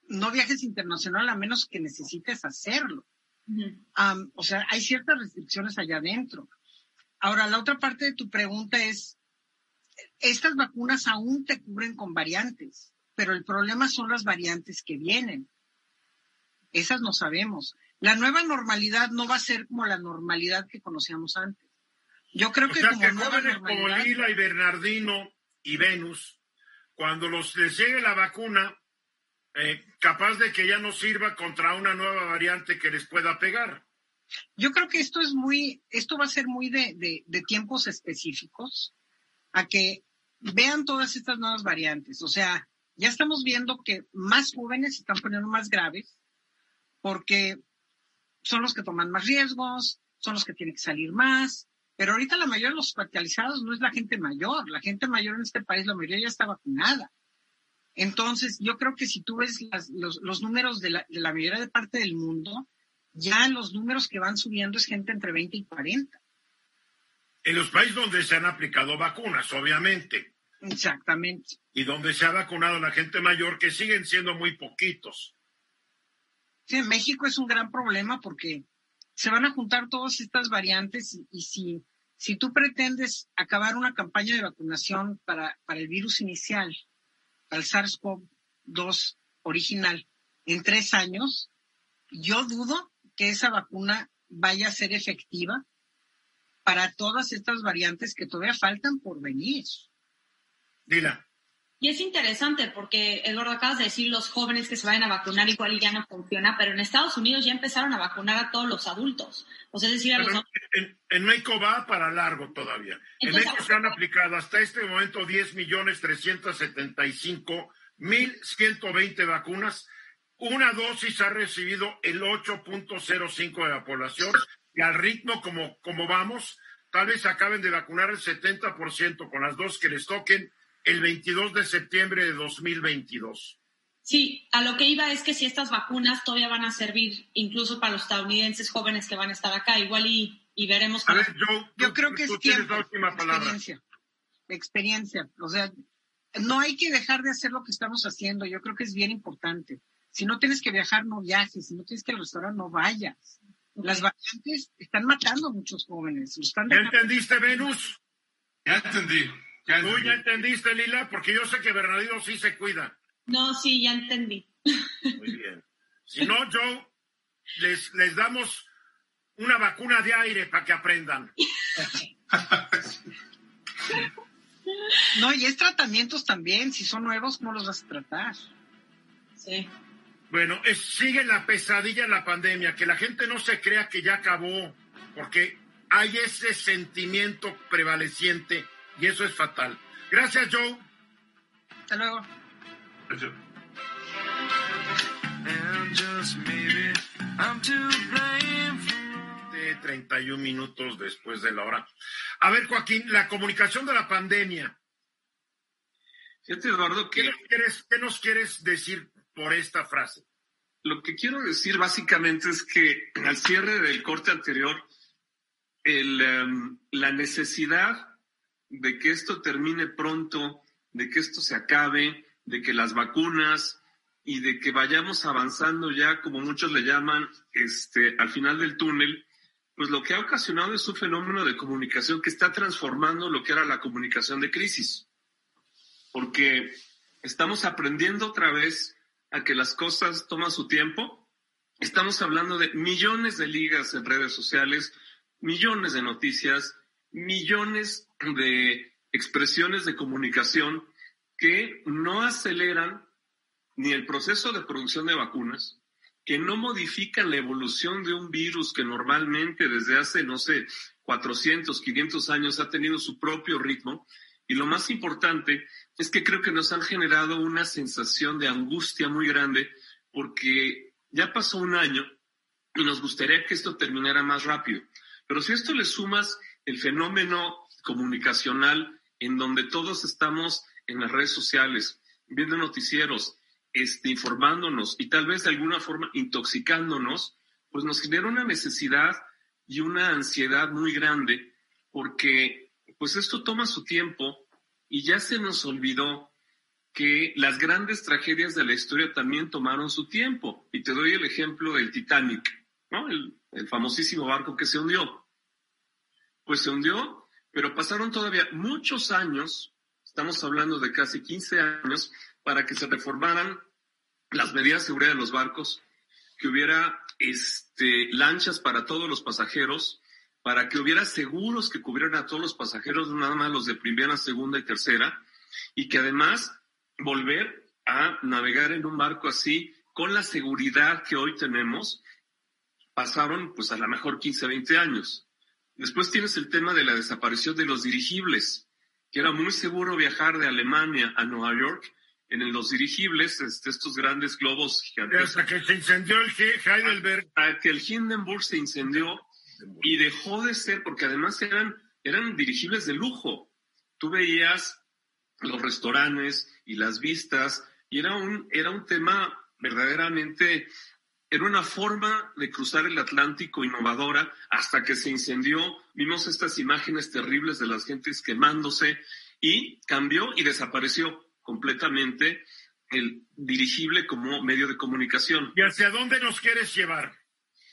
no viajes internacional a menos que necesites hacerlo. o sea, hay ciertas restricciones allá adentro. Ahora, la otra parte de tu pregunta es, estas vacunas aún te cubren con variantes, pero el problema son las variantes que vienen. Esas no sabemos. La nueva normalidad no va a ser como la normalidad que conocíamos antes. Yo creo que, como, como Lila y Bernardino y Venus, cuando los les llegue la vacuna, eh, capaz de que ya no sirva contra una nueva variante que les pueda pegar. Yo creo que esto es muy, esto va a ser muy de, tiempos específicos, a que vean todas estas nuevas variantes. O sea, ya estamos viendo que más jóvenes se están poniendo más graves porque son los que toman más riesgos, son los que tienen que salir más. Pero ahorita la mayoría de los hospitalizados no es la gente mayor. La gente mayor en este país, la mayoría ya está vacunada. Entonces, yo creo que si tú ves los, los, números de la, de la mayoría de parte del mundo, ya los números que van subiendo es gente entre 20 y 40. En los países donde se han aplicado vacunas, obviamente. Exactamente. Y donde se ha vacunado la gente mayor, que siguen siendo muy poquitos. Sí, en México es un gran problema porque se van a juntar todas estas variantes y, si, si tú pretendes acabar una campaña de vacunación para, para el virus inicial, para el SARS-CoV-2 original, en tres años, yo dudo que esa vacuna vaya a ser efectiva para todas estas variantes que todavía faltan por venir. Dila. Y es interesante porque, Eduardo, acabas de decir los jóvenes que se vayan a vacunar igual y ya no funciona, pero en Estados Unidos ya empezaron a vacunar a todos los adultos. O sea, es decir, a los... en, México va para largo todavía. en México se han aplicado hasta este momento 10 millones 375 mil 120 vacunas. Una dosis ha recibido el 8.05 de la población y al ritmo como, como vamos, tal vez acaben de vacunar el 70% con las dos que les toquen el 22 de septiembre de 2022. Sí, a lo que iba es que si estas vacunas todavía van a servir incluso para los estadounidenses jóvenes que van a estar acá, igual y, veremos. A yo, creo que es tiempo, experiencia, experiencia. O sea, no hay que dejar de hacer lo que estamos haciendo. Yo creo que es bien importante. Si no tienes que viajar, no viajes. Si no tienes que ir al restaurante, no vayas. Las variantes están matando a muchos jóvenes. ¿Ya entendiste, Venus? Ya entendí. ¿Tú ya entendiste, Lila? Porque yo sé que Bernardino sí se cuida. No, sí, ya entendí. Muy bien. Si no, Joe, les, les damos una vacuna de aire para que aprendan. No, y es tratamientos también. Si son nuevos, ¿cómo los vas a tratar? Sí. Bueno, sigue la pesadilla de la pandemia, que la gente no se crea que ya acabó, porque hay ese sentimiento prevaleciente y eso es fatal. Gracias, Joe. Hasta luego. Gracias. 31 minutos después de la hora. A ver, Joaquín, la comunicación de la pandemia. Eduardo, que... ¿Qué nos quieres, qué nos quieres decir por esta frase? Lo que quiero decir básicamente es que al cierre del corte anterior, el, em, la necesidad de que esto termine pronto, de que esto se acabe, de que las vacunas y de que vayamos avanzando ya, como muchos le llaman, este, al final del túnel, pues lo que ha ocasionado es un fenómeno de comunicación que está transformando lo que era la comunicación de crisis. Porque estamos aprendiendo otra vez a que las cosas toman su tiempo. Estamos hablando de millones de ligas en redes sociales, millones de noticias, millones de expresiones de comunicación que no aceleran ni el proceso de producción de vacunas, que no modifican la evolución de un virus que normalmente desde hace, no sé, 400, 500 años ha tenido su propio ritmo. Y lo más importante es que creo que nos han generado una sensación de angustia muy grande porque ya pasó un año y nos gustaría que esto terminara más rápido. Pero si esto le sumas el fenómeno comunicacional en donde todos estamos en las redes sociales, viendo noticieros, este, informándonos y tal vez de alguna forma intoxicándonos, pues nos genera una necesidad y una ansiedad muy grande porque pues esto toma su tiempo y ya se nos olvidó que las grandes tragedias de la historia también tomaron su tiempo. Y te doy el ejemplo del Titanic, ¿no? el, famosísimo barco que se hundió. Pues se hundió pero pasaron todavía muchos años, estamos hablando de casi 15 años, para que se reformaran las medidas de seguridad de los barcos, que hubiera este, lanchas para todos los pasajeros, para que hubiera seguros que cubrieran a todos los pasajeros, nada más los de primera, segunda y tercera, y que además volver a navegar en un barco así, con la seguridad que hoy tenemos, pasaron pues a lo mejor 15, 20 años. Después tienes el tema de la desaparición de los dirigibles, que era muy seguro viajar de Alemania a Nueva York en los dirigibles, este, estos grandes globos gigantes. Hasta que se incendió el Heidelberg. Hasta que el Hindenburg se incendió y dejó de ser, porque además eran, eran dirigibles de lujo. Tú veías los restaurantes y las vistas, y era un, era un tema verdaderamente era una forma de cruzar el Atlántico innovadora hasta que se incendió. Vimos estas imágenes terribles de las gentes quemándose y cambió y desapareció completamente el dirigible como medio de comunicación. ¿Y hacia dónde nos quieres llevar?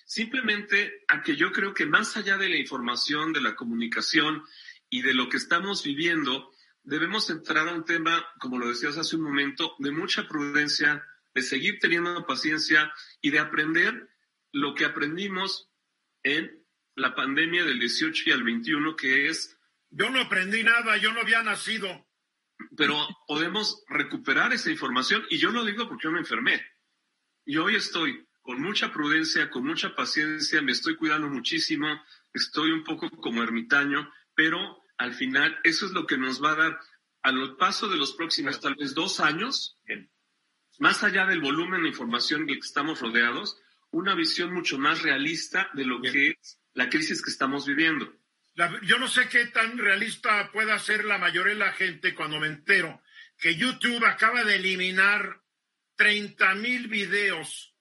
Simplemente a que yo creo que más allá de la información, de la comunicación y de lo que estamos viviendo, debemos entrar a un tema, como lo decías hace un momento, de mucha prudencia, de seguir teniendo paciencia y de aprender lo que aprendimos en la pandemia del 18 y al 21, que es... Yo no aprendí nada, yo no había nacido. pero podemos recuperar esa información y yo lo digo porque yo me enfermé. Y hoy estoy con mucha prudencia, con mucha paciencia, me estoy cuidando muchísimo, estoy un poco como ermitaño, pero al final eso es lo que nos va a dar a lo paso de los próximos tal vez dos años, más allá del volumen de información del que estamos rodeados, una visión mucho más realista de lo que es la crisis que estamos viviendo. yo no sé qué tan realista pueda ser la mayoría de la gente cuando me entero que YouTube acaba de eliminar 30 mil videos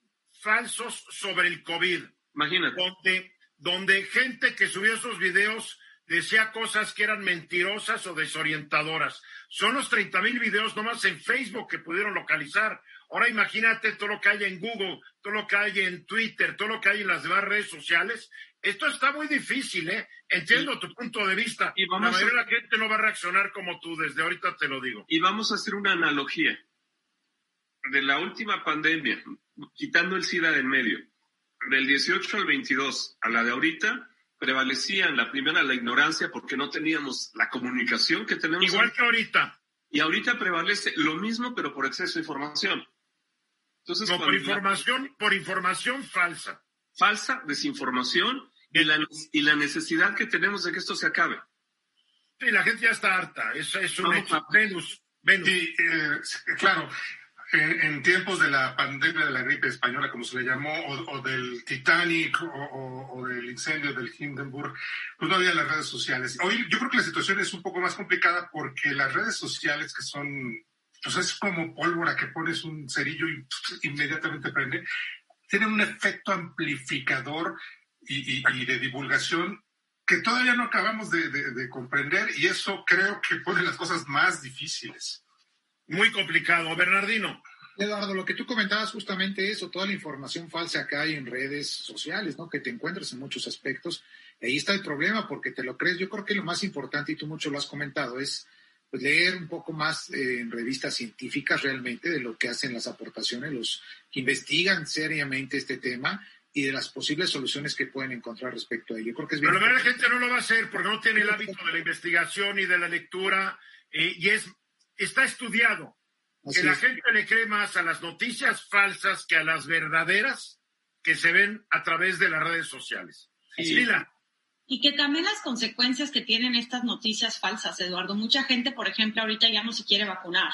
falsos sobre el COVID. Imagínate. Donde, donde gente que subió esos videos decía cosas que eran mentirosas o desorientadoras. Son los 30 mil videos nomás en Facebook que pudieron localizar. Ahora imagínate todo lo que hay en Google, todo lo que hay en Twitter, todo lo que hay en las demás redes sociales. Esto está muy difícil, ¿eh? Entiendo tu punto de vista. Y la mayoría de la gente no va a reaccionar como tú, desde ahorita te lo digo. Y vamos a hacer una analogía de la última pandemia, quitando el SIDA del medio, del 18 al 22 a la de ahorita, prevalecía en la primera la ignorancia porque no teníamos la comunicación que tenemos. Igual que ahorita. Y ahorita prevalece lo mismo, pero por exceso de información. Entonces, no, por información, por información falsa. Falsa, desinformación y la, y la necesidad que tenemos de que esto se acabe. Sí, la gente ya está harta. Eso es un hecho. Venus, Venus. Eh, claro, en, tiempos de la pandemia de la gripe española, como se le llamó, o, del Titanic, o, del incendio del Hindenburg, pues no había las redes sociales. Hoy yo creo que la situación es un poco más complicada porque las redes sociales que son, pues es como pólvora que pones un cerillo y inmediatamente prende, tienen un efecto amplificador y, de divulgación que todavía no acabamos de comprender y eso creo que pone las cosas más difíciles muy complicado. Bernardino. Eduardo, lo que tú comentabas justamente eso, toda la información falsa que hay en redes sociales, ¿no? Que te encuentras en muchos aspectos. Ahí está el problema porque te lo crees. Yo creo que lo más importante, y tú mucho lo has comentado, es pues, leer un poco más eh, en revistas científicas realmente de lo que hacen las aportaciones, los que investigan seriamente este tema y de las posibles soluciones que pueden encontrar respecto a ello. Yo creo que es bien Pero la gente no lo va a hacer porque no tiene el hábito de la investigación y de la lectura eh, y es está estudiado que la gente le cree más a las noticias falsas que a las verdaderas que se ven a través de las redes sociales. Y que también las consecuencias que tienen estas noticias falsas, Eduardo. Mucha gente, por ejemplo, ahorita ya no se quiere vacunar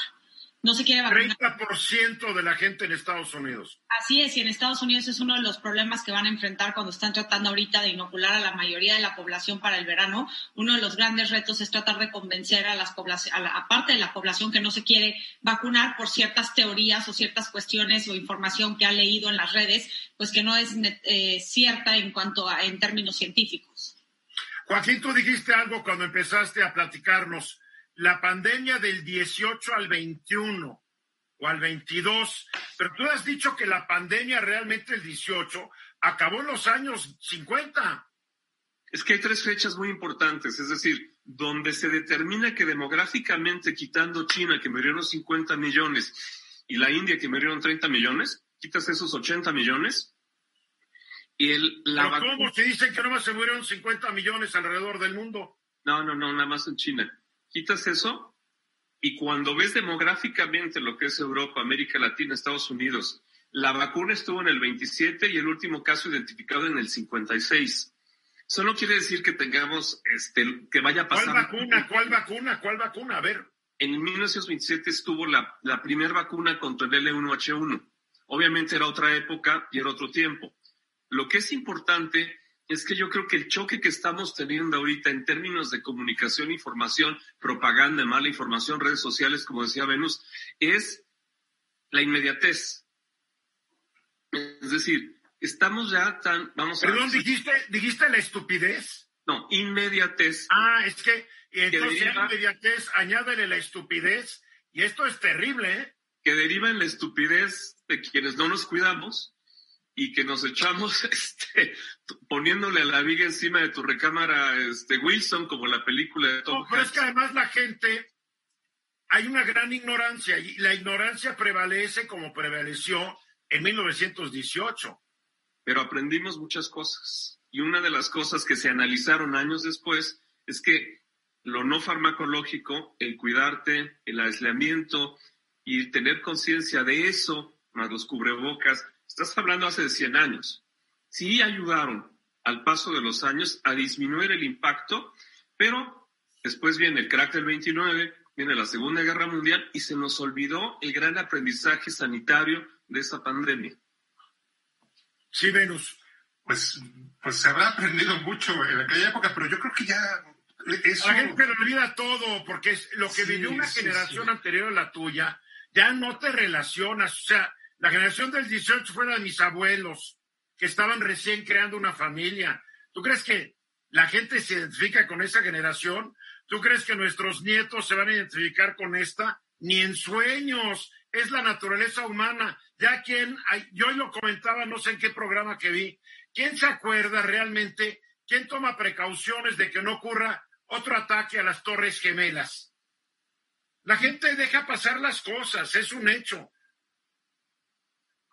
no se quiere vacunar. 30% de la gente en Estados Unidos. Así es, y en Estados Unidos es uno de los problemas que van a enfrentar cuando están tratando ahorita de inocular a la mayoría de la población para el verano. Uno de los grandes retos es tratar de convencer a las a la parte de la población que no se quiere vacunar por ciertas teorías o ciertas cuestiones o información que ha leído en las redes, pues que no es eh, cierta en cuanto a en términos científicos. Joaquín, tú dijiste algo cuando empezaste a platicarnos la pandemia del 18 al 21 o al 22, pero tú has dicho que la pandemia realmente el 18 acabó en los años 50. Es que hay tres fechas muy importantes, es decir, donde se determina que demográficamente, quitando China, que murieron 50 millones, y la India, que murieron 30 millones, quitas esos 80 millones, y el, la ¿Cómo se dicen que no más se murieron 50 millones alrededor del mundo? No, no, no, nada más en China quitas eso y cuando ves demográficamente lo que es Europa, América Latina, Estados Unidos, la vacuna estuvo en el 27 y el último caso identificado en el 56. Eso no quiere decir que tengamos, este, que vaya a pasar. ¿Cuál vacuna? ¿Cuál vacuna? ¿Cuál vacuna? A ver. En 1927 estuvo la, la primera vacuna contra el L1H1. Obviamente era otra época y era otro tiempo. Lo que es importante es que yo creo que el choque que estamos teniendo ahorita en términos de comunicación, información, propaganda, mala información, redes sociales, como decía Venus, es la inmediatez. Es decir, estamos ya tan, vamos a... Perdón, dijiste, dijiste la estupidez. No, inmediatez. Ah, es que entonces inmediatez, añádele la estupidez, y esto es terrible, ¿eh? Que deriva en la estupidez de quienes no nos cuidamos, y que nos echamos este, poniéndole a la viga encima de tu recámara este, Wilson, como la película de Tom No, pero es que además la gente, hay una gran ignorancia y la ignorancia prevalece como prevaleció en 1918. Pero aprendimos muchas cosas. Y una de las cosas que se analizaron años después es que lo no farmacológico, el cuidarte, el aislamiento y tener conciencia de eso, más los cubrebocas, estás hablando hace 100 años. Sí ayudaron al paso de los años a disminuir el impacto, pero después viene el crack del 29, viene la Segunda Guerra Mundial y se nos olvidó el gran aprendizaje sanitario de esa pandemia. Sí, Venus. Pues, pues se habrá aprendido mucho en aquella época, pero yo creo que ya eso... La gente olvida todo, porque es lo que vivió una generación anterior a la tuya, ya no te relacionas. O sea, la generación del 18 fue la de mis abuelos, que estaban recién creando una familia. ¿Tú crees que la gente se identifica con esa generación? ¿Tú crees que nuestros nietos se van a identificar con esta? Ni en sueños. Es la naturaleza humana. Ya quien, yo hoy lo comentaba, no sé en qué programa que vi, ¿quién se acuerda realmente? ¿Quién toma precauciones de que no ocurra otro ataque a las Torres Gemelas? La gente deja pasar las cosas, es un hecho.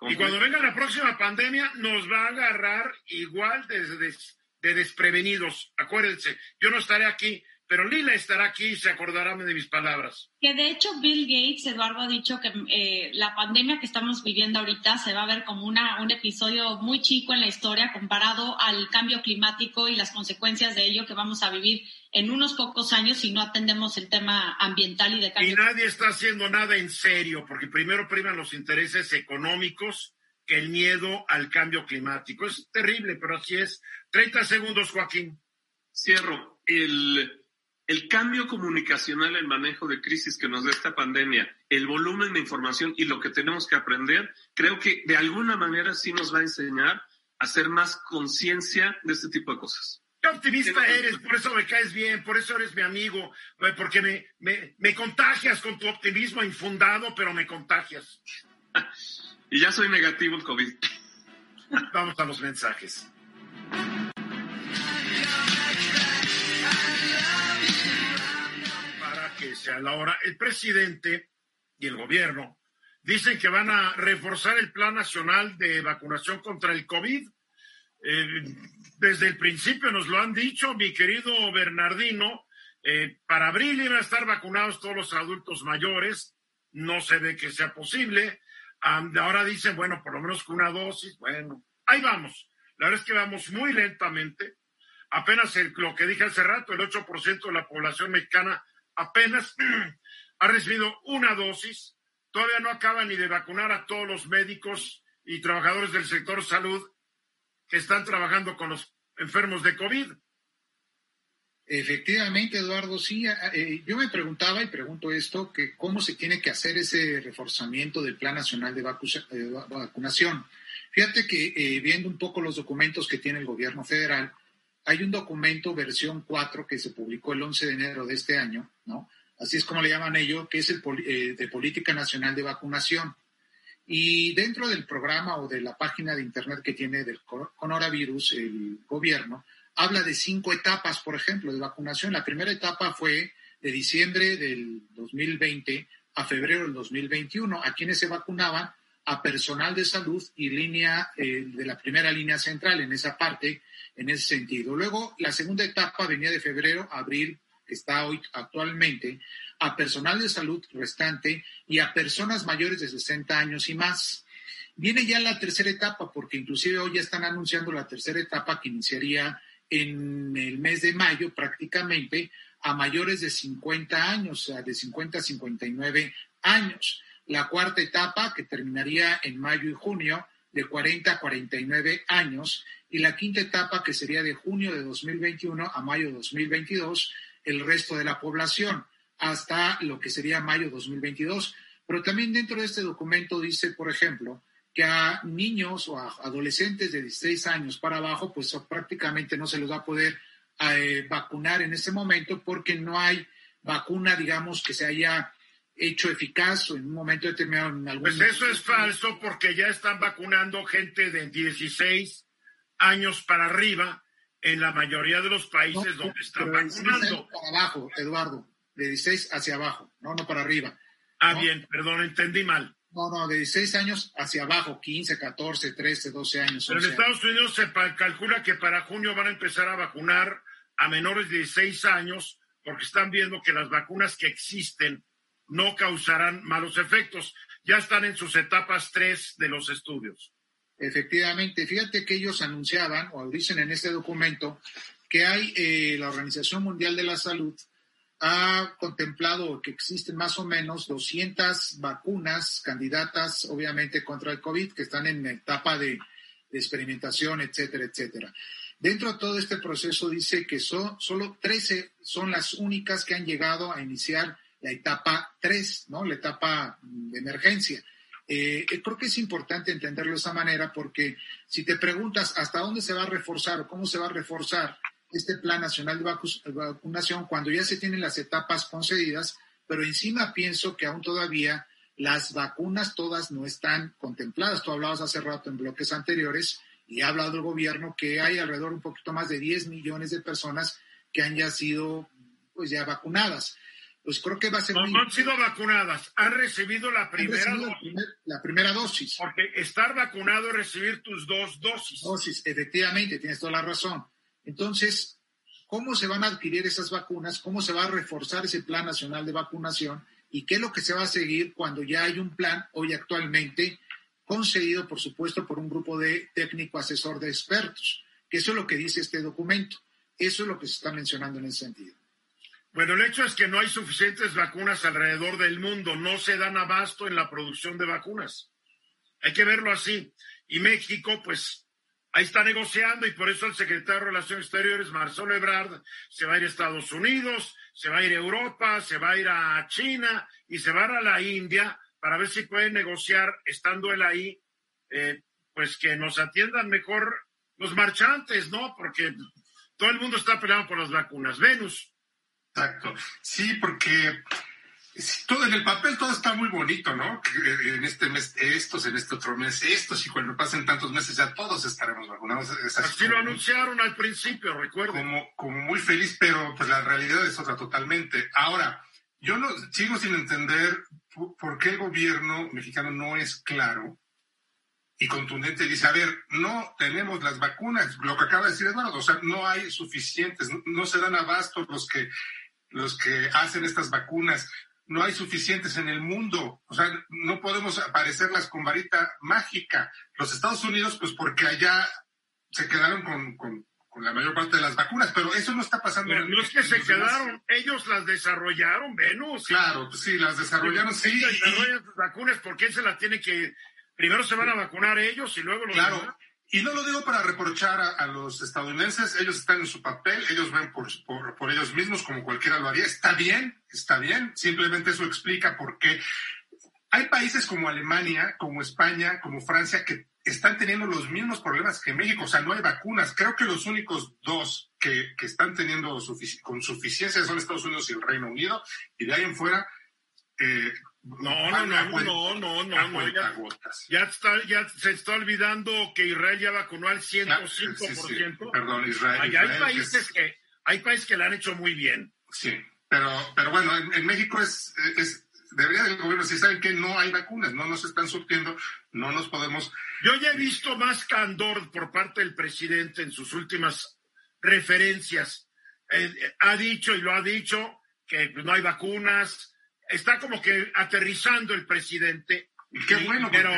Y cuando venga la próxima pandemia, nos va a agarrar igual de, de desprevenidos. Acuérdense, yo no estaré aquí, pero Lila estará aquí y se acordará de mis palabras. Que de hecho Bill Gates, Eduardo, ha dicho que eh, la pandemia que estamos viviendo ahorita se va a ver como una, un episodio muy chico en la historia comparado al cambio climático y las consecuencias de ello que vamos a vivir en unos pocos años si no atendemos el tema ambiental y de cambio. Y nadie está haciendo nada en serio, porque primero priman los intereses económicos que el miedo al cambio climático. Es terrible, pero así es. 30 segundos, Joaquín. Cierro. El el cambio comunicacional, el manejo de crisis que nos da esta pandemia, el volumen de información y lo que tenemos que aprender, creo que de alguna manera sí nos va a enseñar a hacer más conciencia de este tipo de cosas. Qué optimista eres, por eso me caes bien, por eso eres mi amigo, porque me, me, me contagias con tu optimismo infundado, pero me contagias. y ya soy negativo en COVID. Vamos a los mensajes. Sea. El presidente y el gobierno dicen que van a reforzar el Plan Nacional de Vacunación contra el COVID. Eh, desde el principio nos lo han dicho, mi querido Bernardino, eh, para abril iban a estar vacunados todos los adultos mayores, no se ve que sea posible. ahora dicen, bueno, por lo menos con una dosis, bueno, ahí vamos. La verdad es que vamos muy lentamente. Apenas lo que dije hace rato, el 8% de la población mexicana apenas ha recibido una dosis, todavía no acaba ni de vacunar a todos los médicos y trabajadores del sector salud que están trabajando con los enfermos de COVID. Efectivamente, Eduardo, sí. Eh, yo me preguntaba y pregunto esto, que cómo se tiene que hacer ese reforzamiento del Plan Nacional de, Vacunación. Fíjate que eh, viendo un poco los documentos que tiene el gobierno federal, hay un documento versión 4 que se publicó el 11 de enero de este año, ¿no? Así es como le llaman ellos, que es el eh, de Política Nacional de Vacunación. Y dentro del programa o de la página de Internet que tiene del coronavirus, el gobierno, habla de cinco etapas, por ejemplo, de vacunación. La primera etapa fue de diciembre del 2020 a febrero del 2021, a quienes se vacunaban a personal de salud y línea eh, de la primera línea central en esa parte en ese sentido. Luego, la segunda etapa venía de febrero a abril, que está hoy actualmente, a personal de salud restante y a personas mayores de 60 años y más. Viene ya la tercera etapa, porque inclusive hoy ya están anunciando la tercera etapa que iniciaría en el mes de mayo prácticamente a mayores de 50 años, o sea, de 50 a 59 años. La cuarta etapa, que terminaría en mayo y junio, de 40 a 49 años, y la quinta etapa, que sería de junio de 2021 a mayo de 2022, el resto de la población, hasta lo que sería mayo 2022. Pero también dentro de este documento dice, por ejemplo, que a niños o a adolescentes de 16 años para abajo, pues prácticamente no se los va a poder eh, vacunar en este momento porque no hay vacuna, digamos, que se haya hecho eficaz o en un momento determinado. En algún pues eso es falso porque ya están vacunando gente de 16 años para arriba en la mayoría de los países donde están vacunando. Para abajo, Eduardo, de 16 hacia abajo, no, no para arriba. Ah, bien, perdón, entendí mal. No, no, de 16 años hacia abajo, 15, 14, 13, 12 años. Pero en Estados Unidos se calcula que para junio van a empezar a vacunar a menores de 16 años porque están viendo que las vacunas que existen no causarán malos efectos. Ya están en sus etapas tres de los estudios. Efectivamente, fíjate que ellos anunciaban o dicen en este documento que hay eh, la Organización Mundial de la Salud ha contemplado que existen más o menos 200 vacunas candidatas, obviamente, contra el COVID, que están en etapa de, experimentación, etcétera, etcétera. Dentro de todo este proceso dice que son, solo 13 son las únicas que han llegado a iniciar la etapa 3, ¿no? La etapa de emergencia. Eh, creo que es importante entenderlo de esa manera porque si te preguntas hasta dónde se va a reforzar o cómo se va a reforzar este Plan Nacional de Vacunación cuando ya se tienen las etapas concedidas, pero encima pienso que aún todavía las vacunas todas no están contempladas. Tú hablabas hace rato en bloques anteriores y ha hablado el gobierno que hay alrededor un poquito más de 10 millones de personas que han ya sido pues ya vacunadas. Pues creo que va a ser... No, no han sido vacunadas, han recibido la primera dosis. la primera dosis. Porque estar vacunado es recibir tus dos dosis. Dosis, efectivamente, tienes toda la razón. Entonces, ¿cómo se van a adquirir esas vacunas? ¿Cómo se va a reforzar ese plan nacional de vacunación? ¿Y qué es lo que se va a seguir cuando ya hay un plan hoy actualmente concedido, por supuesto, por un grupo de técnico asesor de expertos? Que eso es lo que dice este documento. Eso es lo que se está mencionando en ese sentido. Bueno, el hecho es que no hay suficientes vacunas alrededor del mundo, no se dan abasto en la producción de vacunas. Hay que verlo así. Y México, pues, ahí está negociando y por eso el secretario de Relaciones Exteriores, Marcelo Ebrard, se va a ir a Estados Unidos, se va a ir a Europa, se va a ir a China y se va a ir a la India para ver si puede negociar, estando él ahí, eh, pues que nos atiendan mejor los marchantes, ¿no? Porque todo el mundo está peleando por las vacunas. Venus. Exacto. Sí, porque todo en el papel todo está muy bonito, ¿no? En este mes estos, en este otro mes estos, y cuando pasen tantos meses ya todos estaremos vacunados. así, lo anunciaron al principio, recuerdo. Como, como muy feliz, pero pues la realidad es otra totalmente. Ahora, yo no sigo sin entender por qué el gobierno mexicano no es claro y contundente dice, a ver, no tenemos las vacunas, lo que acaba de decir Eduardo, o sea, no hay suficientes, no, no se dan abasto los que los que hacen estas vacunas no hay suficientes en el mundo. O sea, no podemos aparecerlas con varita mágica. Los Estados Unidos, pues porque allá se quedaron con, con, la mayor parte de las vacunas, pero eso no está pasando. Pero no es que se quedaron, ellos las desarrollaron, Venus. Claro, pues sí, las desarrollaron, sí. Desarrollan sus vacunas, ¿por qué se las tiene que... Primero se van a vacunar ellos y luego los Claro, y no lo digo para reprochar a, los estadounidenses, ellos están en su papel, ellos ven por, por, ellos mismos como cualquiera lo haría. Está bien, está bien, simplemente eso explica por qué. Hay países como Alemania, como España, como Francia, que están teniendo los mismos problemas que México, o sea, no hay vacunas. Creo que los únicos dos que, que están teniendo con suficiencia son Estados Unidos y el Reino Unido, y de ahí en fuera eh, no, no, no, no, no, no, ya, está, ya se está olvidando que Israel ya vacunó al 105%. Perdón, Israel. hay países que, hay países que lo han hecho muy bien. Sí, pero, pero bueno, en, México es, es, debería el gobierno, si saben que no hay vacunas, no nos están surtiendo, no nos podemos. Yo ya he visto más candor por parte del presidente en sus últimas referencias. Eh, ha dicho y lo ha dicho que no hay vacunas, está como que aterrizando el presidente. Qué bueno, pero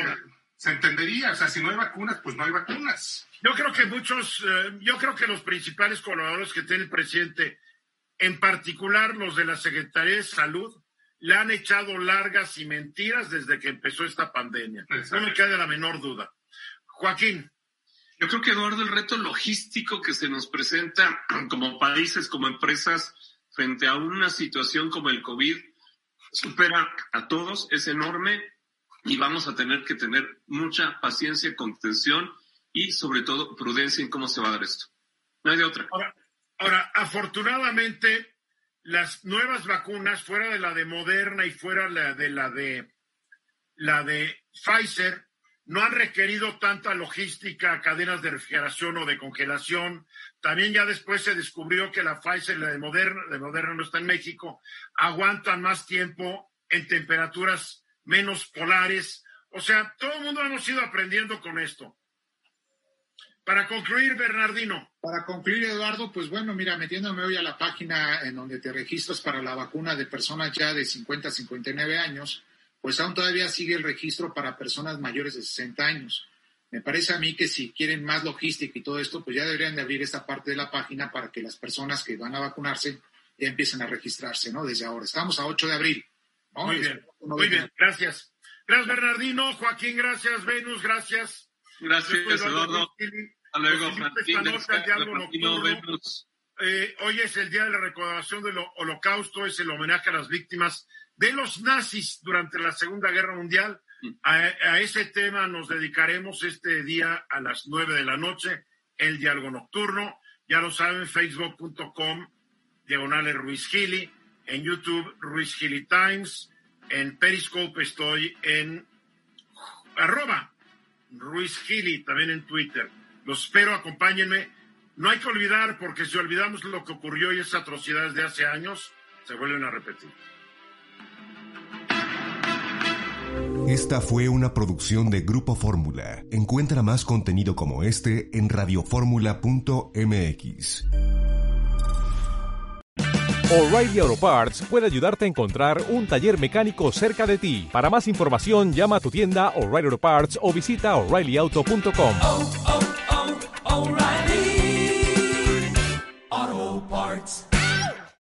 se entendería, o sea, si no hay vacunas, pues no hay vacunas. Yo creo que muchos, eh, yo creo que los principales colaboradores que tiene el presidente, en particular los de la Secretaría de Salud, le han echado largas y mentiras desde que empezó esta pandemia. No me queda la menor duda. Joaquín. Yo creo que, Eduardo, el reto logístico que se nos presenta como países, como empresas, frente a una situación como el COVID, supera a todos, es enorme y vamos a tener que tener mucha paciencia, contención y sobre todo prudencia en cómo se va a dar esto. No otra. Ahora, afortunadamente, las nuevas vacunas, fuera de la de Moderna y fuera de la de la de Pfizer, no han requerido tanta logística, cadenas de refrigeración o de congelación. También ya después se descubrió que la Pfizer, la de Moderna, de Moderna no está en México, aguantan más tiempo en temperaturas menos polares. O sea, todo el mundo hemos ido aprendiendo con esto. Para concluir, Bernardino. Para concluir, Eduardo, pues bueno, mira, metiéndome hoy a la página en donde te registras para la vacuna de personas ya de 50 a 59 años, pues aún todavía sigue el registro para personas mayores de 60 años. Me parece a mí que si quieren más logística y todo esto, pues ya deberían de abrir esta parte de la página para que las personas que van a vacunarse ya empiecen a registrarse, ¿no? Desde ahora. Estamos a 8 de abril. Muy bien, muy bien, gracias. Gracias, Bernardino. Joaquín, gracias. Venus, gracias. Gracias, Eduardo. Hasta luego, eh, hoy es el día de la recordación del holocausto, es el homenaje a las víctimas de los nazis durante la Segunda Guerra Mundial. Mm. A, ese tema nos dedicaremos este día a las nueve de la noche, el diálogo nocturno. Ya lo saben, facebook.com, diagonales Ruiz Gili, en YouTube Ruiz Gili Times, en Periscope estoy en arroba Ruiz Gili, también en Twitter. Los espero, acompáñenme. No hay que olvidar, porque si olvidamos lo que ocurrió y esas atrocidades de hace años, se vuelven a repetir. Esta fue una producción de Grupo Fórmula. Encuentra más contenido como este en radioformula.mx. O'Reilly Auto Parts puede ayudarte a encontrar un taller mecánico cerca de ti. Para más información, llama a tu tienda O'Reilly Auto Parts o visita oreillyauto.com.